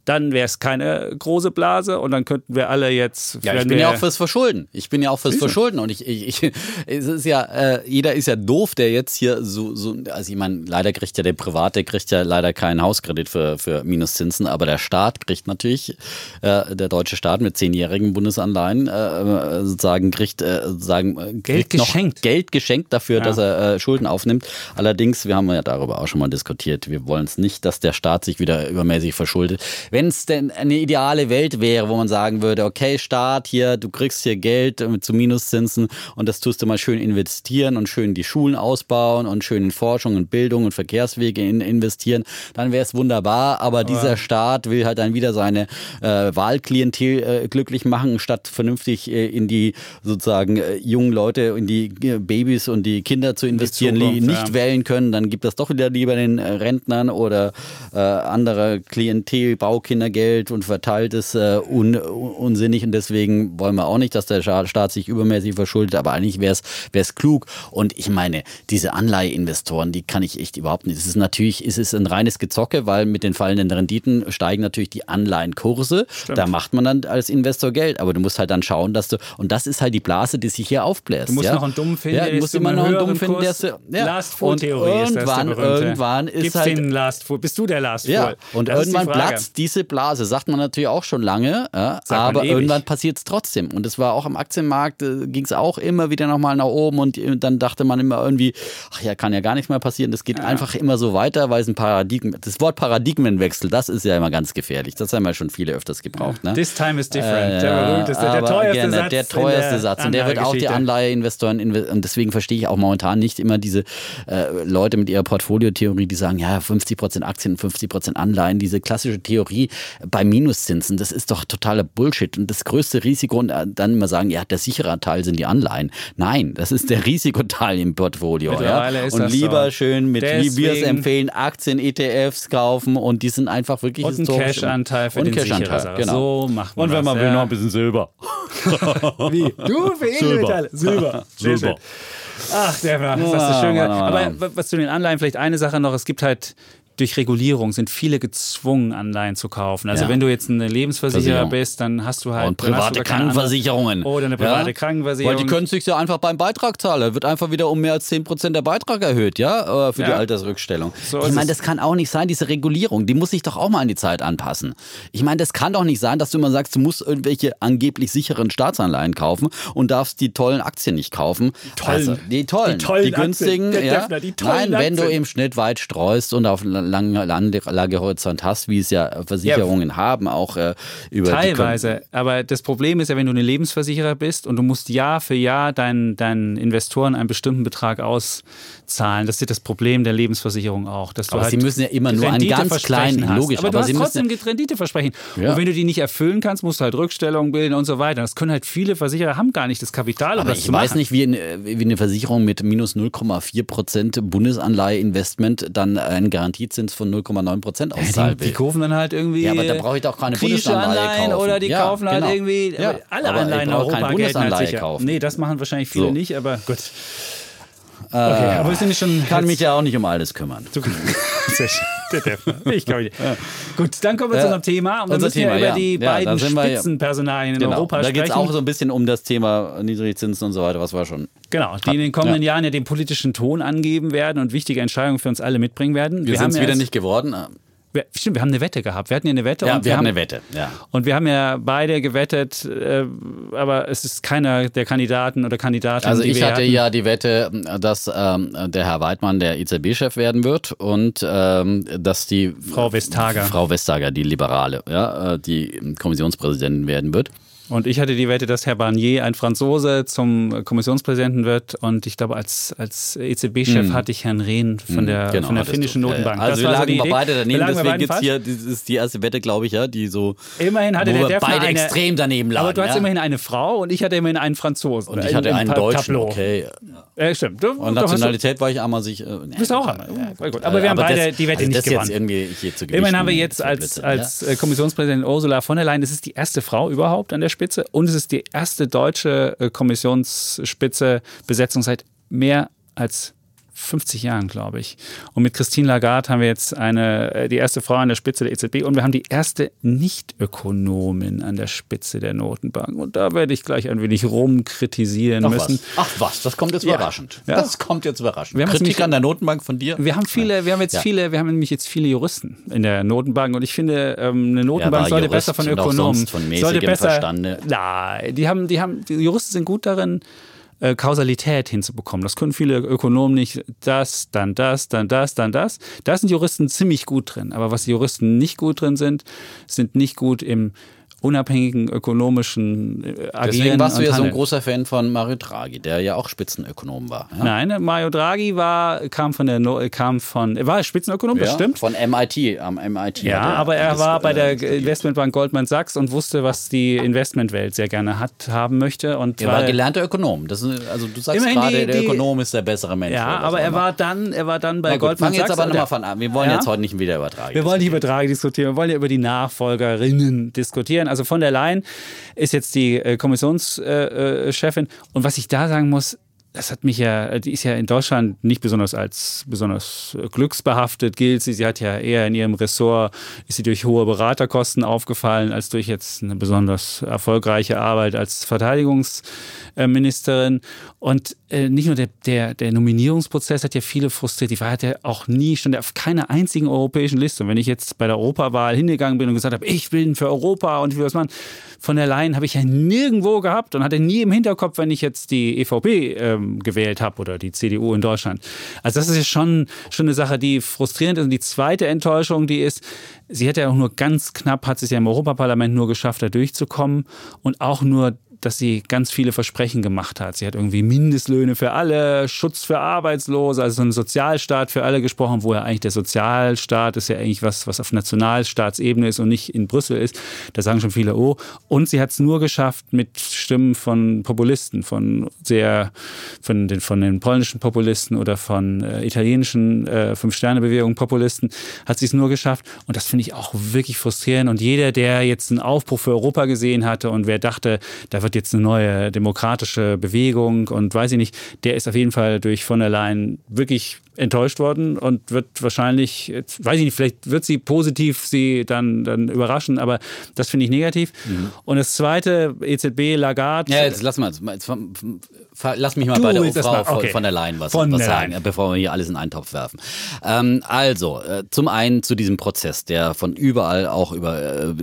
dann wäre es keine große Blase und dann könnten wir alle jetzt. Ja, ich bin ja auch fürs Verschulden. Ich bin ja auch fürs? Verschulden und ich, ich, ich, es ist ja, äh, jeder ist ja doof, der jetzt hier so, so also ich meine, leider kriegt ja der Private, kriegt ja leider keinen Hauskredit für, für Minuszinsen, aber der Staat kriegt natürlich, äh, der deutsche Staat mit zehnjährigen Bundesanleihen äh, sozusagen kriegt, äh, sozusagen, äh, Geld geschenkt. Geld geschenkt dafür, ja. dass er äh, Schulden aufnimmt. Allerdings, wir haben ja darüber auch schon mal diskutiert, wir wollen es nicht, dass der Staat sich wieder übermäßig verschuldet. Wenn wenn es denn eine ideale Welt wäre, wo man sagen würde, okay, Staat hier, du kriegst hier Geld zu Minuszinsen und das tust du mal schön investieren und schön die Schulen ausbauen und schön in Forschung und Bildung und Verkehrswege in, investieren, dann wäre es wunderbar. Aber, aber, dieser Staat will halt dann wieder seine äh, Wahlklientel äh, glücklich machen, statt vernünftig äh, in die sozusagen äh, jungen Leute, in die äh, Babys und die Kinder zu investieren, die, Zukunft, nicht ja. wählen können. Dann gibt das doch wieder lieber den äh, Rentnern oder andere Klientel, Baukinder Kindergeld und verteilt es äh, un, unsinnig und deswegen wollen wir auch nicht, dass der Staat sich übermäßig verschuldet, aber eigentlich wäre es klug. Und ich meine, diese Anleiheinvestoren, die kann ich echt überhaupt nicht. Es ist natürlich, es ist ein reines Gezocke, weil mit den fallenden Renditen steigen natürlich die Anleihenkurse. Stimmt. Da macht man dann als Investor Geld, aber du musst halt dann schauen, dass du, und das ist halt die Blase, die sich hier aufbläst. Du musst ja? noch einen Dummen finden, ja, du musst immer noch einen Dummen finden, der ja. Last Fool Theorie und irgendwann, ist irgendwann ist Gibt's halt, den Last Fool? Bist du der Last Fool? Ja. Und das irgendwann platzt diese diese Blase, sagt man natürlich auch schon lange, ja, aber irgendwann passiert es trotzdem. Und es war auch am Aktienmarkt, äh, ging es auch immer wieder nochmal nach oben und äh, dann dachte man immer irgendwie, ach ja, kann ja gar nichts mehr passieren. Das geht ja. einfach immer so weiter, weil es ein Paradigmen, das Wort Paradigmenwechsel, das ist ja immer ganz gefährlich. Das haben ja schon viele öfters gebraucht. Ne? This time is different. Äh, der, der, der teuerste gerne, Satz. Der teuerste Satz. Und der wird auch die Anleiheinvestoren, und deswegen verstehe ich auch momentan nicht immer diese äh, Leute mit ihrer Portfoliotheorie, die sagen, ja, 50% Aktien, 50% Anleihen, diese klassische Theorie bei Minuszinsen, das ist doch totaler Bullshit. Und das größte Risiko, und äh, dann immer sagen, ja, der sichere Teil sind die Anleihen. Nein, das ist der Risikoteil im Portfolio. Ja? Und lieber so. schön mit, Deswegen. wie wir es empfehlen, Aktien, ETFs kaufen und die sind einfach wirklich und ein Cash-Anteil für und den Cash-Anteil, genau. So macht man Und wenn man das, will, noch ein bisschen Silber. wie? Du für Edelmetalle. Silber. Silber. Ach, der war, das hast du schön gemacht. Aber was zu den Anleihen, vielleicht eine Sache noch, es gibt halt durch Regulierung sind viele gezwungen, Anleihen zu kaufen. Also ja. wenn du jetzt ein Lebensversicherer bist, dann hast du halt und private Krankenversicherungen. Oder eine private ja? Krankenversicherung. Weil die können sich ja einfach beim Beitrag zahlen. Wird einfach wieder um mehr als 10% der Beitrag erhöht, ja, äh, für die Altersrückstellung. So ich meine, das kann auch nicht sein, diese Regulierung, die muss sich doch auch mal an die Zeit anpassen. Ich meine, das kann doch nicht sein, dass du immer sagst, du musst irgendwelche angeblich sicheren Staatsanleihen kaufen und darfst die tollen Aktien nicht kaufen. Die tollen. Also, die tollen. Die, tollen die günstigen. Aktien. Ja. Die tollen Nein, wenn du im Schnitt weit streust und auf langen Lagehorizont hast, wie es ja Versicherungen ja, haben, auch äh, über Teilweise. Aber das Problem ist ja, wenn du eine Lebensversicherer bist und du musst Jahr für Jahr deinen, deinen Investoren einen bestimmten Betrag auszahlen. Das ist das Problem der Lebensversicherung auch. Dass aber halt sie müssen ja immer nur einen ganz kleinen, hast. logisch. Aber, aber du hast trotzdem Renditeversprechen. Ja. Und wenn du die nicht erfüllen kannst, musst du halt Rückstellungen bilden und so weiter. Das können halt viele Versicherer, haben gar nicht das Kapital, um aber das ich weiß nicht, wie eine, wie eine Versicherung mit minus 0,4 Prozent Bundesanleihe-Investment dann einen Garantiezins von 0,9 Prozent auszahlen die, die, kaufen dann halt irgendwie. Ja, aber da brauche ich doch keine Bundesanleihe kaufen. Oder die ja, kaufen halt genau. irgendwie ja, alle Anleihen in Europa keine Bundesanleihe halt kaufen. Nee, das machen wahrscheinlich viele so. nicht, aber gut. Okay, äh, aber wir sind schon. Kann mich ja auch nicht um alles kümmern. Sehr schön. Ich glaube nicht. Ja. Gut, dann kommen wir zu unserem Thema. Und dann müssen Thema, wir über ja. die ja, beiden Spitzenpersonalien in genau. Europa da sprechen. Da geht es auch so ein bisschen um das Thema Niedrigzinsen und so weiter, was war schon. Genau, die in den kommenden Jahren ja den politischen Ton angeben werden und wichtige Entscheidungen für uns alle mitbringen werden. Wir, wir sind es wieder nicht geworden. Wir, stimmt, wir haben eine Wette gehabt. Wir hatten ja eine Wette. Ja, und wir, wir haben eine Wette, ja. Und wir haben ja beide gewettet, äh, aber es ist keiner der Kandidaten oder Kandidatinnen. Also ich hatte hatten. ja die Wette, dass ähm, der Herr Weidmann der EZB-Chef werden wird und ähm, dass die Frau Vestager, Frau Vestager, die Liberale, ja, äh, die Kommissionspräsidentin werden wird. Und ich hatte die Wette, dass Herr Barnier, ein Franzose, zum Kommissionspräsidenten wird. Und ich glaube, als, als EZB-Chef mm. hatte ich Herrn Rehn von der, genau, von der finnischen du. Notenbank. Also wir lagen so beide daneben, deswegen gibt es hier, das ist die erste Wette, glaube ich, ja, die so. Immerhin hatte der Defner beide eine, extrem daneben lagen. Aber du ja? hattest immerhin eine Frau und ich hatte immerhin einen Franzosen. Und ich hatte einen Deutschen, Tableau. okay. Ja, stimmt. Du, und Nationalität war ich einmal sich. Äh, nee, bist auch einmal. Ja, gut. Aber wir haben beide das, die Wette also nicht gewonnen. Immerhin haben wir jetzt als, als Kommissionspräsidentin Ursula von der Leyen, das ist die erste Frau überhaupt an der Spitze Spitze und es ist die erste deutsche äh, Kommissionsspitze Besetzung seit mehr als 50 Jahren, glaube ich. Und mit Christine Lagarde haben wir jetzt eine, äh, die erste Frau an der Spitze der EZB und wir haben die erste Nicht-Ökonomin an der Spitze der Notenbank. Und da werde ich gleich ein wenig rumkritisieren Ach müssen. Was. Ach was, das kommt jetzt ja. überraschend. Ja. Das kommt jetzt überraschend. Wir haben Kritik an der Notenbank von dir? Wir haben viele, wir haben jetzt ja. viele, wir haben nämlich jetzt viele Juristen in der Notenbank und ich finde, ähm, eine Notenbank sollte besser von Ökonomen. Von sollte besser. Verstande. Nein, die haben, die haben, die Juristen sind gut darin, äh, Kausalität hinzubekommen. Das können viele Ökonomen nicht. Das, dann das, dann das, dann das. Da sind Juristen ziemlich gut drin. Aber was Juristen nicht gut drin sind, sind nicht gut im unabhängigen ökonomischen äh, Agieren. Deswegen warst du ja so ein großer Fan von Mario Draghi, der ja auch Spitzenökonom war. Ja? Nein, Mario Draghi war, kam von der kam von, war Spitzenökonom, ja, bestimmt. Von MIT, am MIT. Ja, aber er war bei der Investmentbank Goldman Sachs und wusste, was die Investmentwelt sehr gerne hat, haben möchte. Und er war gelernter Ökonom. Das ist, also du sagst gerade, der Ökonom ist der bessere Mensch. Ja, aber er war dann, er war dann bei gut, Goldman Sachs. jetzt aber nochmal von an. Wir wollen ja? jetzt heute nicht wieder über Draghi Wir wollen nicht über Draghi diskutieren, wir wollen ja über die Nachfolgerinnen diskutieren. Also von der Leyen ist jetzt die äh, Kommissionschefin. Äh, und was ich da sagen muss, das hat mich ja, die ist ja in Deutschland nicht besonders als besonders glücksbehaftet gilt sie. Sie hat ja eher in ihrem Ressort, ist sie durch hohe Beraterkosten aufgefallen, als durch jetzt eine besonders erfolgreiche Arbeit als Verteidigungsministerin. Und äh, nicht nur der, der, der Nominierungsprozess hat ja viele frustriert. Die war ja auch nie, stand auf keiner einzigen europäischen Liste. Und wenn ich jetzt bei der Europawahl hingegangen bin und gesagt habe, ich bin für Europa und ich will was machen, von der Leyen habe ich ja nirgendwo gehabt und hatte nie im Hinterkopf, wenn ich jetzt die EVP ähm, gewählt habe oder die CDU in Deutschland. Also das ist ja schon, schon eine Sache, die frustrierend ist. Und die zweite Enttäuschung, die ist, sie hat ja auch nur ganz knapp, hat es ja im Europaparlament nur geschafft, da durchzukommen und auch nur dass sie ganz viele Versprechen gemacht hat. Sie hat irgendwie Mindestlöhne für alle, Schutz für Arbeitslose, also so einen Sozialstaat für alle gesprochen, wo ja eigentlich der Sozialstaat ist ja eigentlich was, was auf Nationalstaatsebene ist und nicht in Brüssel ist. Da sagen schon viele, oh. Und sie hat es nur geschafft mit Stimmen von Populisten, von sehr, von den, von den polnischen Populisten oder von äh, italienischen äh, Fünf-Sterne-Bewegung-Populisten, hat sie es nur geschafft. Und das finde ich auch wirklich frustrierend. Und jeder, der jetzt einen Aufbruch für Europa gesehen hatte und wer dachte, da wird wird jetzt eine neue demokratische Bewegung und weiß ich nicht, der ist auf jeden Fall durch von der Leyen wirklich enttäuscht worden und wird wahrscheinlich, weiß ich nicht, vielleicht wird sie positiv sie dann, dann überraschen, aber das finde ich negativ. Mhm. Und das zweite, EZB, Lagarde. Ja, jetzt lass mal, jetzt, lass mich mal du, bei der Frau okay. von der Leyen was, was sagen, Leyen. bevor wir hier alles in einen Topf werfen. Ähm, also, äh, zum einen zu diesem Prozess, der von überall auch über äh,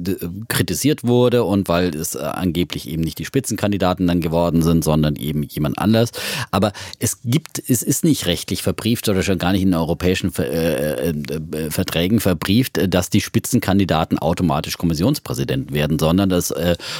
kritisiert wurde und weil es äh, angeblich eben nicht die Spitzenkandidaten dann geworden sind, sondern eben jemand anders. Aber es gibt, es ist nicht rechtlich verbrieft oder schon gar nicht in europäischen äh, äh, äh, Verträgen verbrieft, dass die Spitzenkandidaten automatisch Kommissionspräsident werden, sondern das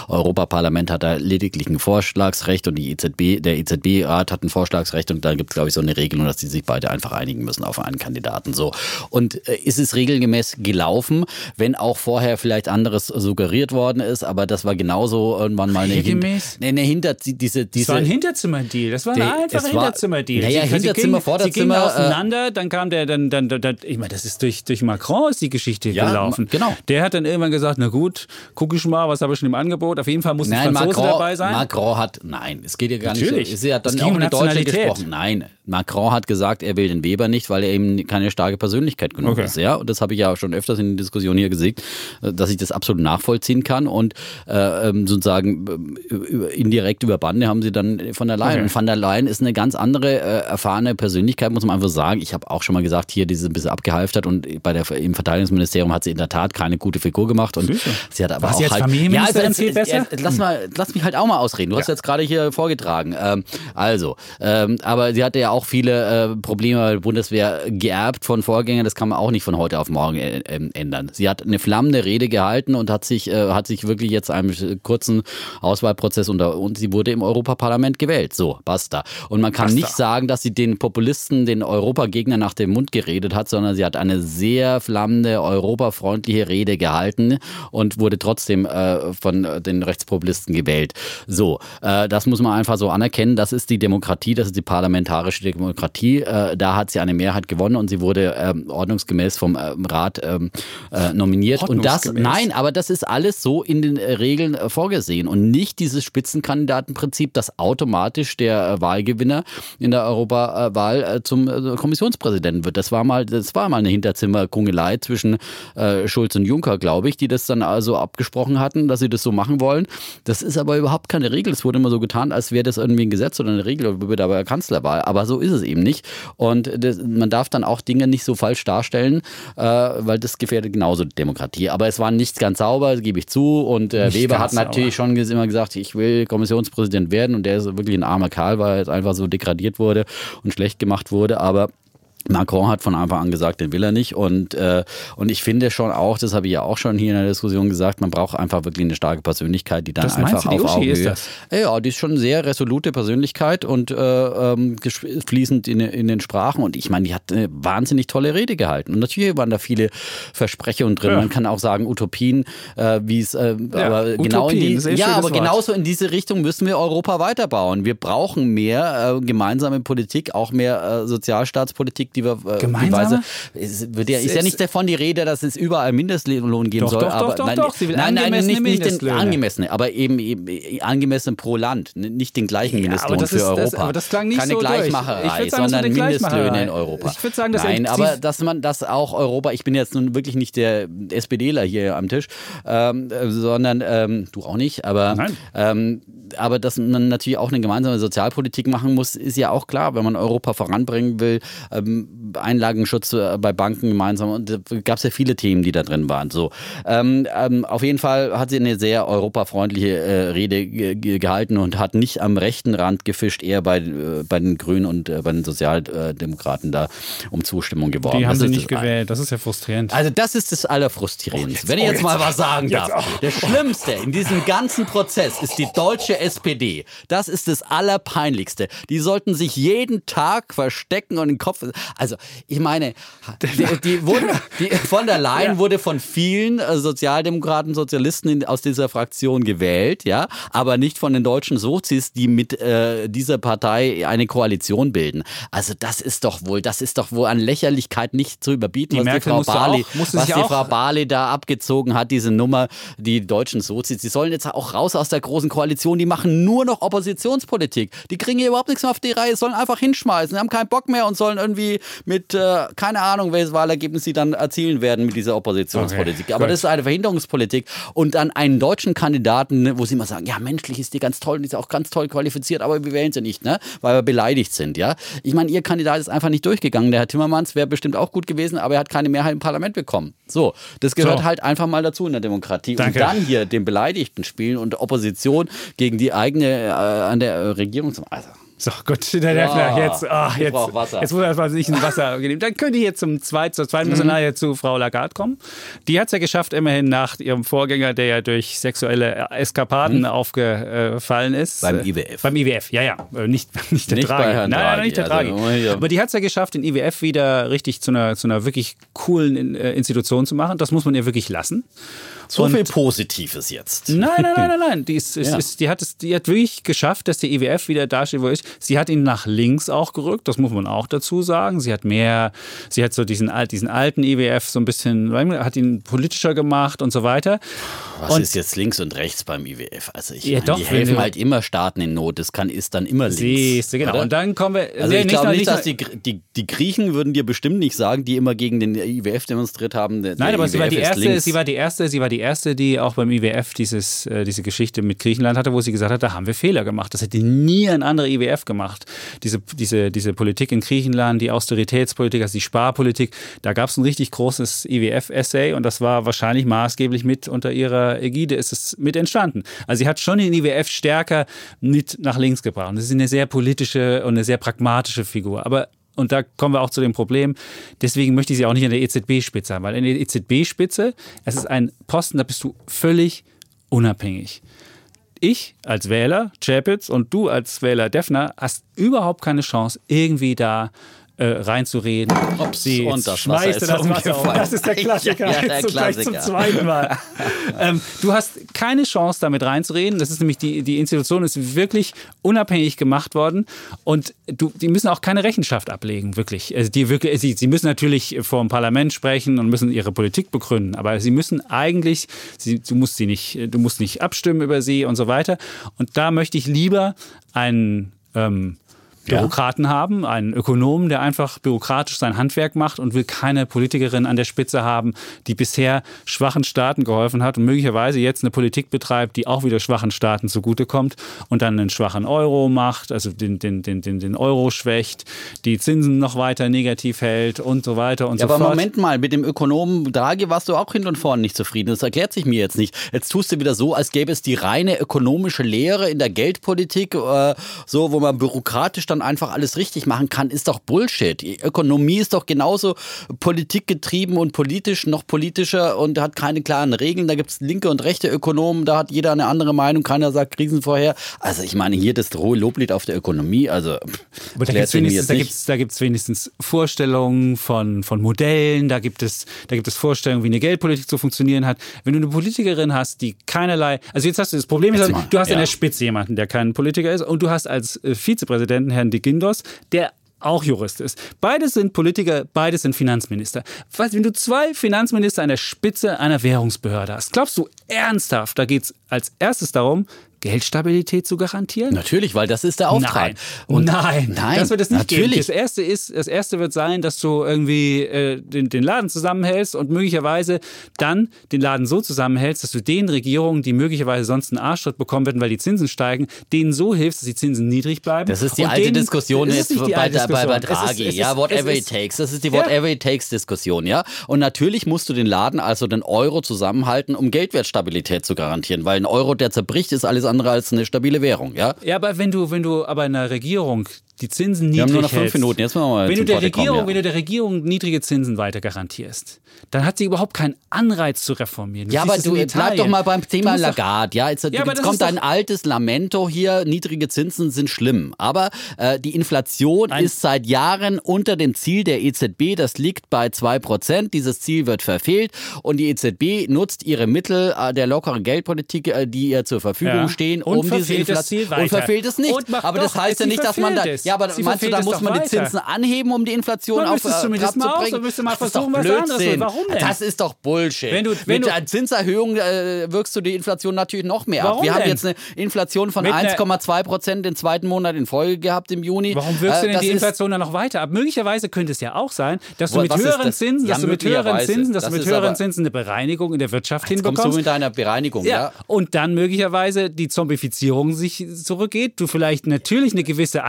Europaparlament hat da lediglich ein Vorschlagsrecht und die EZB, der EZB-Rat hat ein Vorschlagsrecht und da gibt es, glaube ich, so eine Regelung, dass die sich beide einfach einigen müssen auf einen Kandidaten. So. Und äh, ist es regelgemäß gelaufen, wenn auch vorher vielleicht anderes suggeriert worden ist, aber das war genauso irgendwann mal eine, Regelmäß? Hin, eine Hinter diese, diese. Das war ein Hinterzimmerdeal. Das war ein einfacher Hinterzimmerdeal. Naja, Hinterzimmer, Vorderzimmer auseinander, dann kam der, dann, dann, dann, ich meine, das ist durch, durch Macron ist die Geschichte ja, gelaufen. Genau. Der hat dann irgendwann gesagt, na gut, gucke ich mal, was habe ich schon im Angebot. Auf jeden Fall muss ein Franzose Macron, dabei sein. Macron hat, nein, es geht ja gar Natürlich. nicht so. Er hat dann auch um eine Deutsche gesprochen. Nein, Macron hat gesagt, er will den Weber nicht, weil er eben keine starke Persönlichkeit genug okay. ist. Ja, und das habe ich ja schon öfters in der Diskussion hier gesehen, dass ich das absolut nachvollziehen kann und äh, ähm, sozusagen äh, indirekt über Bande haben sie dann von der Leyen. Okay. Und von der Leyen ist eine ganz andere äh, erfahrene Persönlichkeit, muss man einfach sagen. Ich habe auch schon mal gesagt, hier diese ein bisschen abgehalftert und bei der, im Verteidigungsministerium hat sie in der Tat keine gute Figur gemacht. Und Süße. sie hat aber Was auch jetzt halt, ja, also, besser? lass, mal, lass mich halt auch mal ausreden. Du ja. hast jetzt gerade hier vorgetragen. Ähm, also, ähm, aber sie hatte ja auch viele äh, Probleme bei der Bundeswehr geerbt von Vorgängern. Das kann man auch nicht von heute auf morgen äh, äh, ändern. Sie hat eine flammende Rede gehalten und hat sich, äh, hat sich wirklich jetzt einem kurzen Auswahlprozess unter und sie wurde im Europaparlament gewählt. So, basta. Und man kann basta. nicht sagen, dass sie den Populisten, den Europagegner nach dem Mund geredet hat, sondern sie hat eine sehr flammende, europafreundliche Rede gehalten und wurde trotzdem äh, von den Rechtspopulisten gewählt. So, das muss man einfach so anerkennen erkennen, das ist die Demokratie, das ist die parlamentarische Demokratie. Äh, da hat sie eine Mehrheit gewonnen und sie wurde ähm, ordnungsgemäß vom ähm, Rat ähm, äh, nominiert. Und das, nein, aber das ist alles so in den äh, Regeln äh, vorgesehen und nicht dieses Spitzenkandidatenprinzip, dass automatisch der äh, Wahlgewinner in der Europawahl äh, zum Kommissionspräsidenten wird. Das war mal, das war mal eine Hinterzimmerkungelei zwischen Schulz und Juncker, glaube ich, die das dann also abgesprochen hatten, dass sie das so machen wollen. Das ist aber überhaupt keine Regel. Es wurde immer so getan, als wäre das irgendwie ein Gesetz oder eine Regel über der Kanzlerwahl. Aber so ist es eben nicht. Und das, man darf dann auch Dinge nicht so falsch darstellen, äh, weil das gefährdet genauso die Demokratie. Aber es war nicht ganz sauber, gebe ich zu. Und äh, Weber hat natürlich sauber. schon immer gesagt, ich will Kommissionspräsident werden. Und der ist wirklich ein armer Karl, weil er jetzt einfach so degradiert wurde und schlecht gemacht wurde. Aber Macron hat von Anfang an gesagt, den will er nicht. Und, äh, und ich finde schon auch, das habe ich ja auch schon hier in der Diskussion gesagt, man braucht einfach wirklich eine starke Persönlichkeit, die dann das einfach auf Augenhöhe. Ist das? Ja, die ist schon eine sehr resolute Persönlichkeit und äh, ähm, fließend in, in den Sprachen. Und ich meine, die hat eine wahnsinnig tolle Rede gehalten. Und natürlich waren da viele Versprechungen drin. Ja. Man kann auch sagen Utopien, äh, wie es äh, ja, aber genau in die, ja, aber Wort. genauso in diese Richtung müssen wir Europa weiterbauen. Wir brauchen mehr äh, gemeinsame Politik, auch mehr äh, Sozialstaatspolitik die wir äh, Gemeinsame? Es wird ja, ist ja nicht davon die Rede, dass es überall Mindestlohn geben doch, soll. Doch, aber, doch, nein, doch, will nein, nein, nicht, nicht den angemessene, aber eben, eben angemessen pro Land, nicht den gleichen Mindestlohn ja, für ist, Europa. Das, aber das klang nicht Keine so Gleichmacherei, sagen, sondern Mindestlöhne in Europa. Ich würde sagen, dass Nein, aber dass man das auch Europa, ich bin jetzt nun wirklich nicht der SPDler hier am Tisch, ähm, sondern ähm, du auch nicht, aber ähm, aber dass man natürlich auch eine gemeinsame Sozialpolitik machen muss, ist ja auch klar, wenn man Europa voranbringen will. Ähm, Einlagenschutz äh, bei Banken gemeinsam und da gab es ja viele Themen, die da drin waren. So, ähm, ähm, auf jeden Fall hat sie eine sehr europafreundliche äh, Rede gehalten und hat nicht am rechten Rand gefischt, eher bei, äh, bei den Grünen und äh, bei den Sozialdemokraten da um Zustimmung geworben. Die haben das sie nicht gewählt, das ist ja frustrierend. Also das ist das Allerfrustrierendste. Oh, Wenn ich jetzt, oh, jetzt mal was sagen darf. Auch. Das Schlimmste in diesem ganzen Prozess ist die deutsche SPD. Das ist das Allerpeinlichste. Die sollten sich jeden Tag verstecken und den Kopf. Also, ich meine, die, die, wurden, die von der Leyen ja. wurde von vielen äh, Sozialdemokraten, Sozialisten in, aus dieser Fraktion gewählt, ja, aber nicht von den deutschen Sozis, die mit äh, dieser Partei eine Koalition bilden. Also, das ist doch wohl, das ist doch wohl an Lächerlichkeit nicht zu überbieten, die was Merkel die Frau Barley, auch, was die Frau Barley da abgezogen hat, diese Nummer, die deutschen Sozis. Die sollen jetzt auch raus aus der großen Koalition, die machen nur noch Oppositionspolitik. Die kriegen hier überhaupt nichts mehr auf die Reihe, sollen einfach hinschmeißen, die haben keinen Bock mehr und sollen irgendwie mit, äh, keine Ahnung, welches Wahlergebnis sie dann erzielen werden mit dieser Oppositionspolitik. Okay, Aber gut. das ist eine Verhinderungspolitik. Und dann einen deutschen Kandidaten, wo sie immer sagen, ja, menschlich ist die ganz toll und die ist auch ganz toll qualifiziert, aber wir wählen sie nicht, ne? weil wir beleidigt sind. Ja? Ich meine, ihr Kandidat ist einfach nicht durchgegangen. Der Herr Timmermans wäre bestimmt auch gut gewesen, aber er hat keine Mehrheit im Parlament bekommen. So, das gehört so. halt einfach mal dazu in der Demokratie. Danke. Und dann hier den Beleidigten spielen und Opposition gegen die eigene äh, an der Regierung. Also, so, gut, der ja, jetzt, ach, jetzt, Wasser. jetzt muss erstmal sich ein Wasser geben. Dann könnt ihr jetzt zum zweiten, zur zweiten mhm. zu Frau Lagarde kommen. Die hat es ja geschafft, immerhin nach ihrem Vorgänger, der ja durch sexuelle Eskapaden mhm. aufgefallen ist. Beim IWF. Beim IWF, ja, ja. Äh, nicht, nicht der nicht Draghi. Nein, nein, nicht der Draghi. Also, Aber die hat es ja geschafft, den IWF wieder richtig zu einer, zu einer wirklich coolen äh, Institution zu machen. Das muss man ihr wirklich lassen. So und viel Positives jetzt. Nein, nein, nein, nein, nein. Die, ist, ja. ist, die, hat es, die hat wirklich geschafft, dass der IWF wieder da steht, wo er ist. Sie hat ihn nach links auch gerückt, das muss man auch dazu sagen. Sie hat mehr, sie hat so diesen, diesen alten IWF so ein bisschen, hat ihn politischer gemacht und so weiter. Was und, ist jetzt links und rechts beim IWF? Also ich ja, meine, doch, die helfen halt immer Staaten in Not. Das kann, ist dann immer links. Siehst du, genau. Oder? Und dann kommen wir. Also ich glaube nicht, dass die, die, die Griechen würden dir bestimmt nicht sagen, die immer gegen den IWF demonstriert haben. Nein, aber IWF sie war die erste, sie war die erste, sie war die erste, die auch beim IWF dieses, äh, diese Geschichte mit Griechenland hatte, wo sie gesagt hat, da haben wir Fehler gemacht. Das hätte nie ein anderer IWF gemacht. Diese, diese, diese Politik in Griechenland, die Austeritätspolitik, also die Sparpolitik, da gab es ein richtig großes IWF-Essay und das war wahrscheinlich maßgeblich mit unter ihrer Ägide ist es mit entstanden. Also sie hat schon den IWF stärker mit nach links gebracht. Das ist eine sehr politische und eine sehr pragmatische Figur. Aber und da kommen wir auch zu dem Problem. Deswegen möchte ich sie auch nicht an der EZB-Spitze haben, weil in der EZB-Spitze, es ist ein Posten, da bist du völlig unabhängig. Ich als Wähler, Chapitz, und du als Wähler, Defner, hast überhaupt keine Chance, irgendwie da äh, reinzureden. Ups, sie und das schmeißt Wasser das Wasser auf. Das ist der Klassiker. Ja, ja, der Klassiker. zum zweiten Mal. ähm, du hast keine Chance, damit reinzureden. Das ist nämlich die, die Institution ist wirklich unabhängig gemacht worden und du, die müssen auch keine Rechenschaft ablegen, wirklich. Also die wirklich sie, sie müssen natürlich vor dem Parlament sprechen und müssen ihre Politik begründen, aber sie müssen eigentlich, sie, du musst sie nicht, du musst nicht abstimmen über sie und so weiter. Und da möchte ich lieber einen ähm, Bürokraten ja. haben, einen Ökonomen, der einfach bürokratisch sein Handwerk macht und will keine Politikerin an der Spitze haben, die bisher schwachen Staaten geholfen hat und möglicherweise jetzt eine Politik betreibt, die auch wieder schwachen Staaten zugutekommt und dann einen schwachen Euro macht, also den, den, den, den, den Euro schwächt, die Zinsen noch weiter negativ hält und so weiter und ja, so aber fort. Aber Moment mal, mit dem Ökonomen Draghi warst du auch hin und vorne nicht zufrieden. Das erklärt sich mir jetzt nicht. Jetzt tust du wieder so, als gäbe es die reine ökonomische Lehre in der Geldpolitik, äh, so wo man bürokratisch dann dann einfach alles richtig machen kann, ist doch Bullshit. Die Ökonomie ist doch genauso politikgetrieben und politisch, noch politischer und hat keine klaren Regeln. Da gibt es linke und rechte Ökonomen, da hat jeder eine andere Meinung, keiner sagt Krisen vorher. Also ich meine, hier das hohe Loblied auf der Ökonomie, also Aber da gibt es wenigstens, da gibt's wenigstens Vorstellungen von, von Modellen, da gibt, es, da gibt es Vorstellungen, wie eine Geldpolitik zu funktionieren hat. Wenn du eine Politikerin hast, die keinerlei, also jetzt hast du das Problem, ist, du hast ja. in der Spitze jemanden, der kein Politiker ist und du hast als äh, Vizepräsidenten Herrn de Guindos, der auch Jurist ist. Beides sind Politiker, beides sind Finanzminister. Wenn du zwei Finanzminister an der Spitze einer Währungsbehörde hast, glaubst du ernsthaft, da geht es als erstes darum, Geldstabilität zu garantieren? Natürlich, weil das ist der Auftrag. Nein, Und nein, nein, das wird es nicht natürlich. geben. Das erste ist, das erste wird sein, dass du irgendwie äh, den, den Laden zusammenhältst und möglicherweise dann den Laden so zusammenhältst, dass du den Regierungen, die möglicherweise sonst einen Arschtritt bekommen werden, weil die Zinsen steigen, denen so hilfst, dass die Zinsen niedrig bleiben. Das ist die alte denen, Diskussion jetzt bei, Diskussion. bei, bei Draghi, ist, ja, whatever it takes. Das ist die whatever ja. it takes Diskussion, ja. Und natürlich musst du den Laden, also den Euro zusammenhalten, um Geldwertstabilität zu garantieren, weil ein Euro, der zerbricht, ist alles andere als eine stabile Währung, ja? Ja, aber wenn du, wenn du aber in einer Regierung die Zinsen niedrig Wir haben nur noch fünf Minuten, jetzt mal wenn du, der Regierung, kommen, ja. wenn du der Regierung niedrige Zinsen weiter garantierst, dann hat sie überhaupt keinen Anreiz zu reformieren. Du ja, aber du bleib doch mal beim Thema Lagarde. Ja, jetzt, ja, jetzt kommt ein altes Lamento hier, niedrige Zinsen sind schlimm. Aber äh, die Inflation Nein. ist seit Jahren unter dem Ziel der EZB, das liegt bei 2%. Dieses Ziel wird verfehlt und die EZB nutzt ihre Mittel äh, der lockeren Geldpolitik, äh, die ihr zur Verfügung ja. stehen, und um diese Inflation und verfehlt es nicht. Aber das heißt ja nicht, dass man da ja, aber Sie meinst du, da muss man weiter. die Zinsen anheben, um die Inflation auf äh, zumindest zu bringen? Dann müsste mal versuchen, was anderes. Warum denn? Das ist doch Bullshit. Wenn du, wenn Mit der Zinserhöhung äh, wirkst du die Inflation natürlich noch mehr Warum ab. Wir denn? haben jetzt eine Inflation von 1,2 Prozent den zweiten Monat in Folge gehabt im Juni. Warum wirkst du äh, denn die Inflation dann noch weiter ab? Möglicherweise könnte es ja auch sein, dass du mit höheren Zinsen, dass du mit höheren Zinsen, dass du mit höheren Zinsen eine Bereinigung in der Wirtschaft hinbekommst. Kommst du mit deiner Bereinigung, ja. Und dann möglicherweise die Zombifizierung sich zurückgeht. Du vielleicht natürlich eine gewisse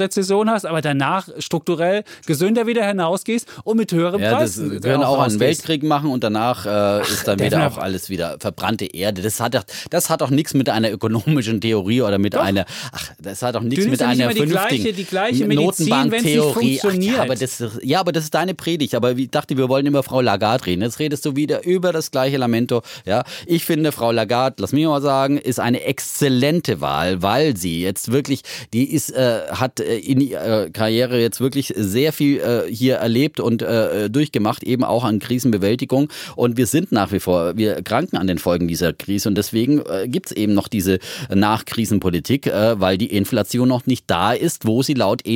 Anpassungsrezession hast, aber danach strukturell gesünder wieder hinausgehst und mit höherem ja, Preis. Das können auch einen Weltkrieg machen und danach äh, ist dann wieder auch alles wieder verbrannte Erde. Das hat doch, das hat doch nichts mit einer ökonomischen Theorie oder mit doch. einer, ach, das hat doch nichts mit einer vernünftigen die gleiche, die gleiche Notenbanktheorie. Ja, aber das, ja, aber das ist deine Predigt. Aber ich dachte, wir wollen immer Frau Lagarde reden. Jetzt redest du wieder über das gleiche Lamento. Ja, ich finde, Frau Lagarde, lass mich mal sagen, ist eine exzellente Wahl, weil sie jetzt wirklich, die ist, äh, hat in äh, Karriere jetzt wirklich sehr viel äh, hier erlebt und äh, durchgemacht, eben auch an Krisenbewältigung. Und wir sind nach wie vor, wir kranken an den Folgen dieser Krise und deswegen gibt es eben noch diese Nachkrisenpolitik, weil die Inflation noch nicht da ist, wo sie laut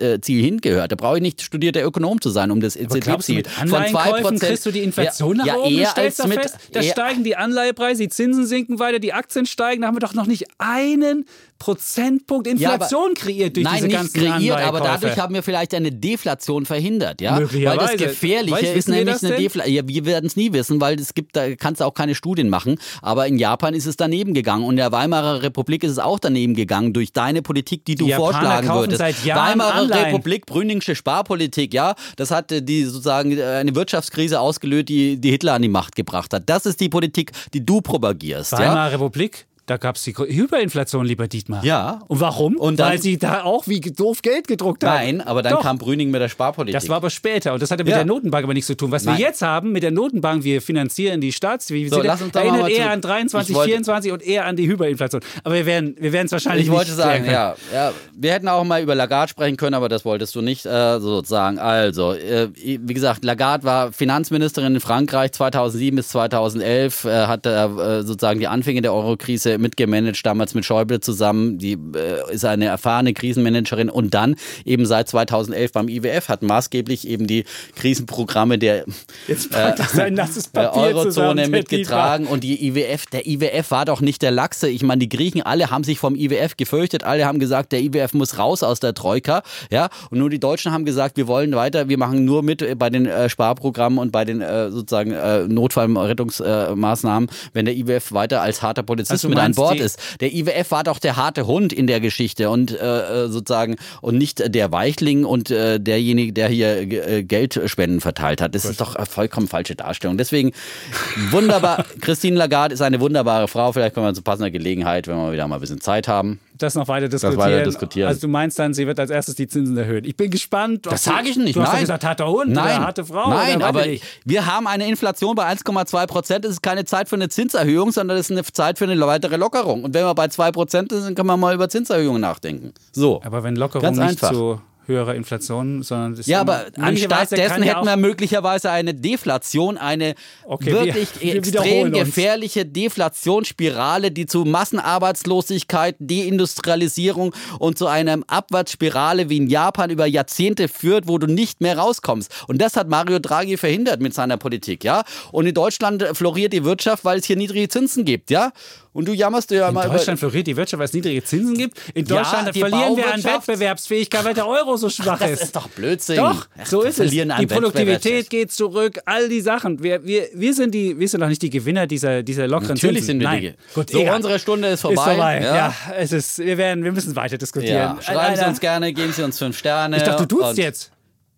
äh, hingehört. Da brauche ich nicht studierter Ökonom zu sein, um das EZB-Ziel von 2% kriegst du die Inflation ja, nach oben, ja, eher als mit, fest, da steigen die Anleihepreise, die Zinsen sinken weiter, die Aktien steigen, da haben wir doch noch nicht einen Prozentpunkt Inflation ja, kreiert durch nein, diese ganzen nicht kreiert, aber dadurch haben wir vielleicht eine Deflation verhindert, ja? Weil das Gefährliche weißt, ist nämlich eine Deflation. Ja, wir werden es nie wissen, weil es gibt, da kannst du auch keine Studien machen. Aber in Japan ist es daneben gegangen und in der Weimarer Republik ist es auch daneben gegangen durch deine Politik, die du die vorschlagen würdest. Weimarer Anleihen. Republik, Brünningsche Sparpolitik, ja, das hat die sozusagen äh, eine Wirtschaftskrise ausgelöst, die, die Hitler an die Macht gebracht hat. Das ist die Politik, die du propagierst. Weimarer ja? Republik? Da gab es die Hyperinflation, lieber Dietmar. Ja. Und warum? Und dann, Weil sie da auch wie doof Geld gedruckt haben. Nein, aber dann Doch. kam Brüning mit der Sparpolitik. Das war aber später und das hatte mit ja. der Notenbank aber nichts zu tun. Was Nein. wir jetzt haben mit der Notenbank, wir finanzieren die Staatsdefizite, so, lass uns erinnert eher an 23, 24 und eher an die Hyperinflation. Aber wir werden wir es wahrscheinlich Ich wollte sagen, ja, ja, wir hätten auch mal über Lagarde sprechen können, aber das wolltest du nicht äh, sozusagen. Also, äh, wie gesagt, Lagarde war Finanzministerin in Frankreich 2007 bis 2011, äh, hat äh, sozusagen die Anfänge der Eurokrise mitgemanagt, damals mit Schäuble zusammen. Die äh, ist eine erfahrene Krisenmanagerin und dann eben seit 2011 beim IWF hat maßgeblich eben die Krisenprogramme der Jetzt äh, Eurozone mitgetragen und die IWF, der IWF war doch nicht der Lachse. Ich meine, die Griechen alle haben sich vom IWF gefürchtet, alle haben gesagt, der IWF muss raus aus der Troika, ja, und nur die Deutschen haben gesagt, wir wollen weiter, wir machen nur mit bei den äh, Sparprogrammen und bei den äh, sozusagen äh, Notfallrettungsmaßnahmen, wenn der IWF weiter als harter Polizist also mit an Bord ist. Der IWF war doch der harte Hund in der Geschichte und äh, sozusagen und nicht der Weichling und äh, derjenige, der hier äh, Geldspenden verteilt hat. Das ist doch eine vollkommen falsche Darstellung. Deswegen wunderbar. Christine Lagarde ist eine wunderbare Frau. Vielleicht können wir zu passender Gelegenheit, wenn wir wieder mal ein bisschen Zeit haben, das noch weiter diskutieren. Das weiter diskutieren. Also du meinst dann, sie wird als erstes die Zinsen erhöhen. Ich bin gespannt. Das sage ich nicht. Du hast Nein. gesagt, harter Hund Nein. oder harte Frau. Nein, aber wir haben eine Inflation bei 1,2 Prozent. Es ist keine Zeit für eine Zinserhöhung, sondern es ist eine Zeit für eine weitere Lockerung. Und wenn wir bei 2 Prozent sind, können wir mal über Zinserhöhungen nachdenken. So. Aber wenn Lockerung nicht einfach. so höherer Inflation, sondern das Ja, aber anstatt dessen hätten wir möglicherweise eine Deflation, eine okay, wirklich wir, wir extrem gefährliche Deflationsspirale, die zu Massenarbeitslosigkeit, Deindustrialisierung und zu einer Abwärtsspirale wie in Japan über Jahrzehnte führt, wo du nicht mehr rauskommst. Und das hat Mario Draghi verhindert mit seiner Politik, ja? Und in Deutschland floriert die Wirtschaft, weil es hier niedrige Zinsen gibt, ja? Und du jammerst dir ja in mal. In Deutschland floriert die Wirtschaft, weil es niedrige Zinsen gibt. In Deutschland ja, verlieren wir an Wettbewerbsfähigkeit, weil der Euro so schwach Ach, ist. Das ist doch Blödsinn. Doch, so ist es. Die Produktivität geht zurück, all die Sachen. Wir, wir, wir, sind, die, wir sind doch nicht die Gewinner dieser, dieser lockeren Natürlich Zinsen. sind wir Nein. die. Gut, so, egal. unsere Stunde ist vorbei. Ist vorbei. Ja. ja, es ist, wir, werden, wir müssen weiter diskutieren. Ja. Schreiben Sie uns gerne, geben Sie uns fünf Sterne. Ich dachte, du tust jetzt.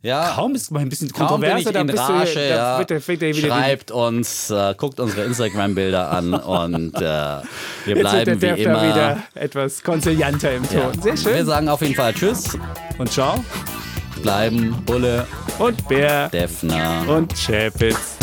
Ja. Kaum ist mal ein bisschen kontroverser, dann bist Rage, du ja. bitte, bitte, bitte, Schreibt uns, äh, guckt unsere Instagram-Bilder an und äh, wir bleiben Jetzt wie immer wieder etwas konzilianter im Ton. Ja. Sehr schön. Wir sagen auf jeden Fall Tschüss und Ciao. Bleiben Bulle und Bär, Defner und Chapitz.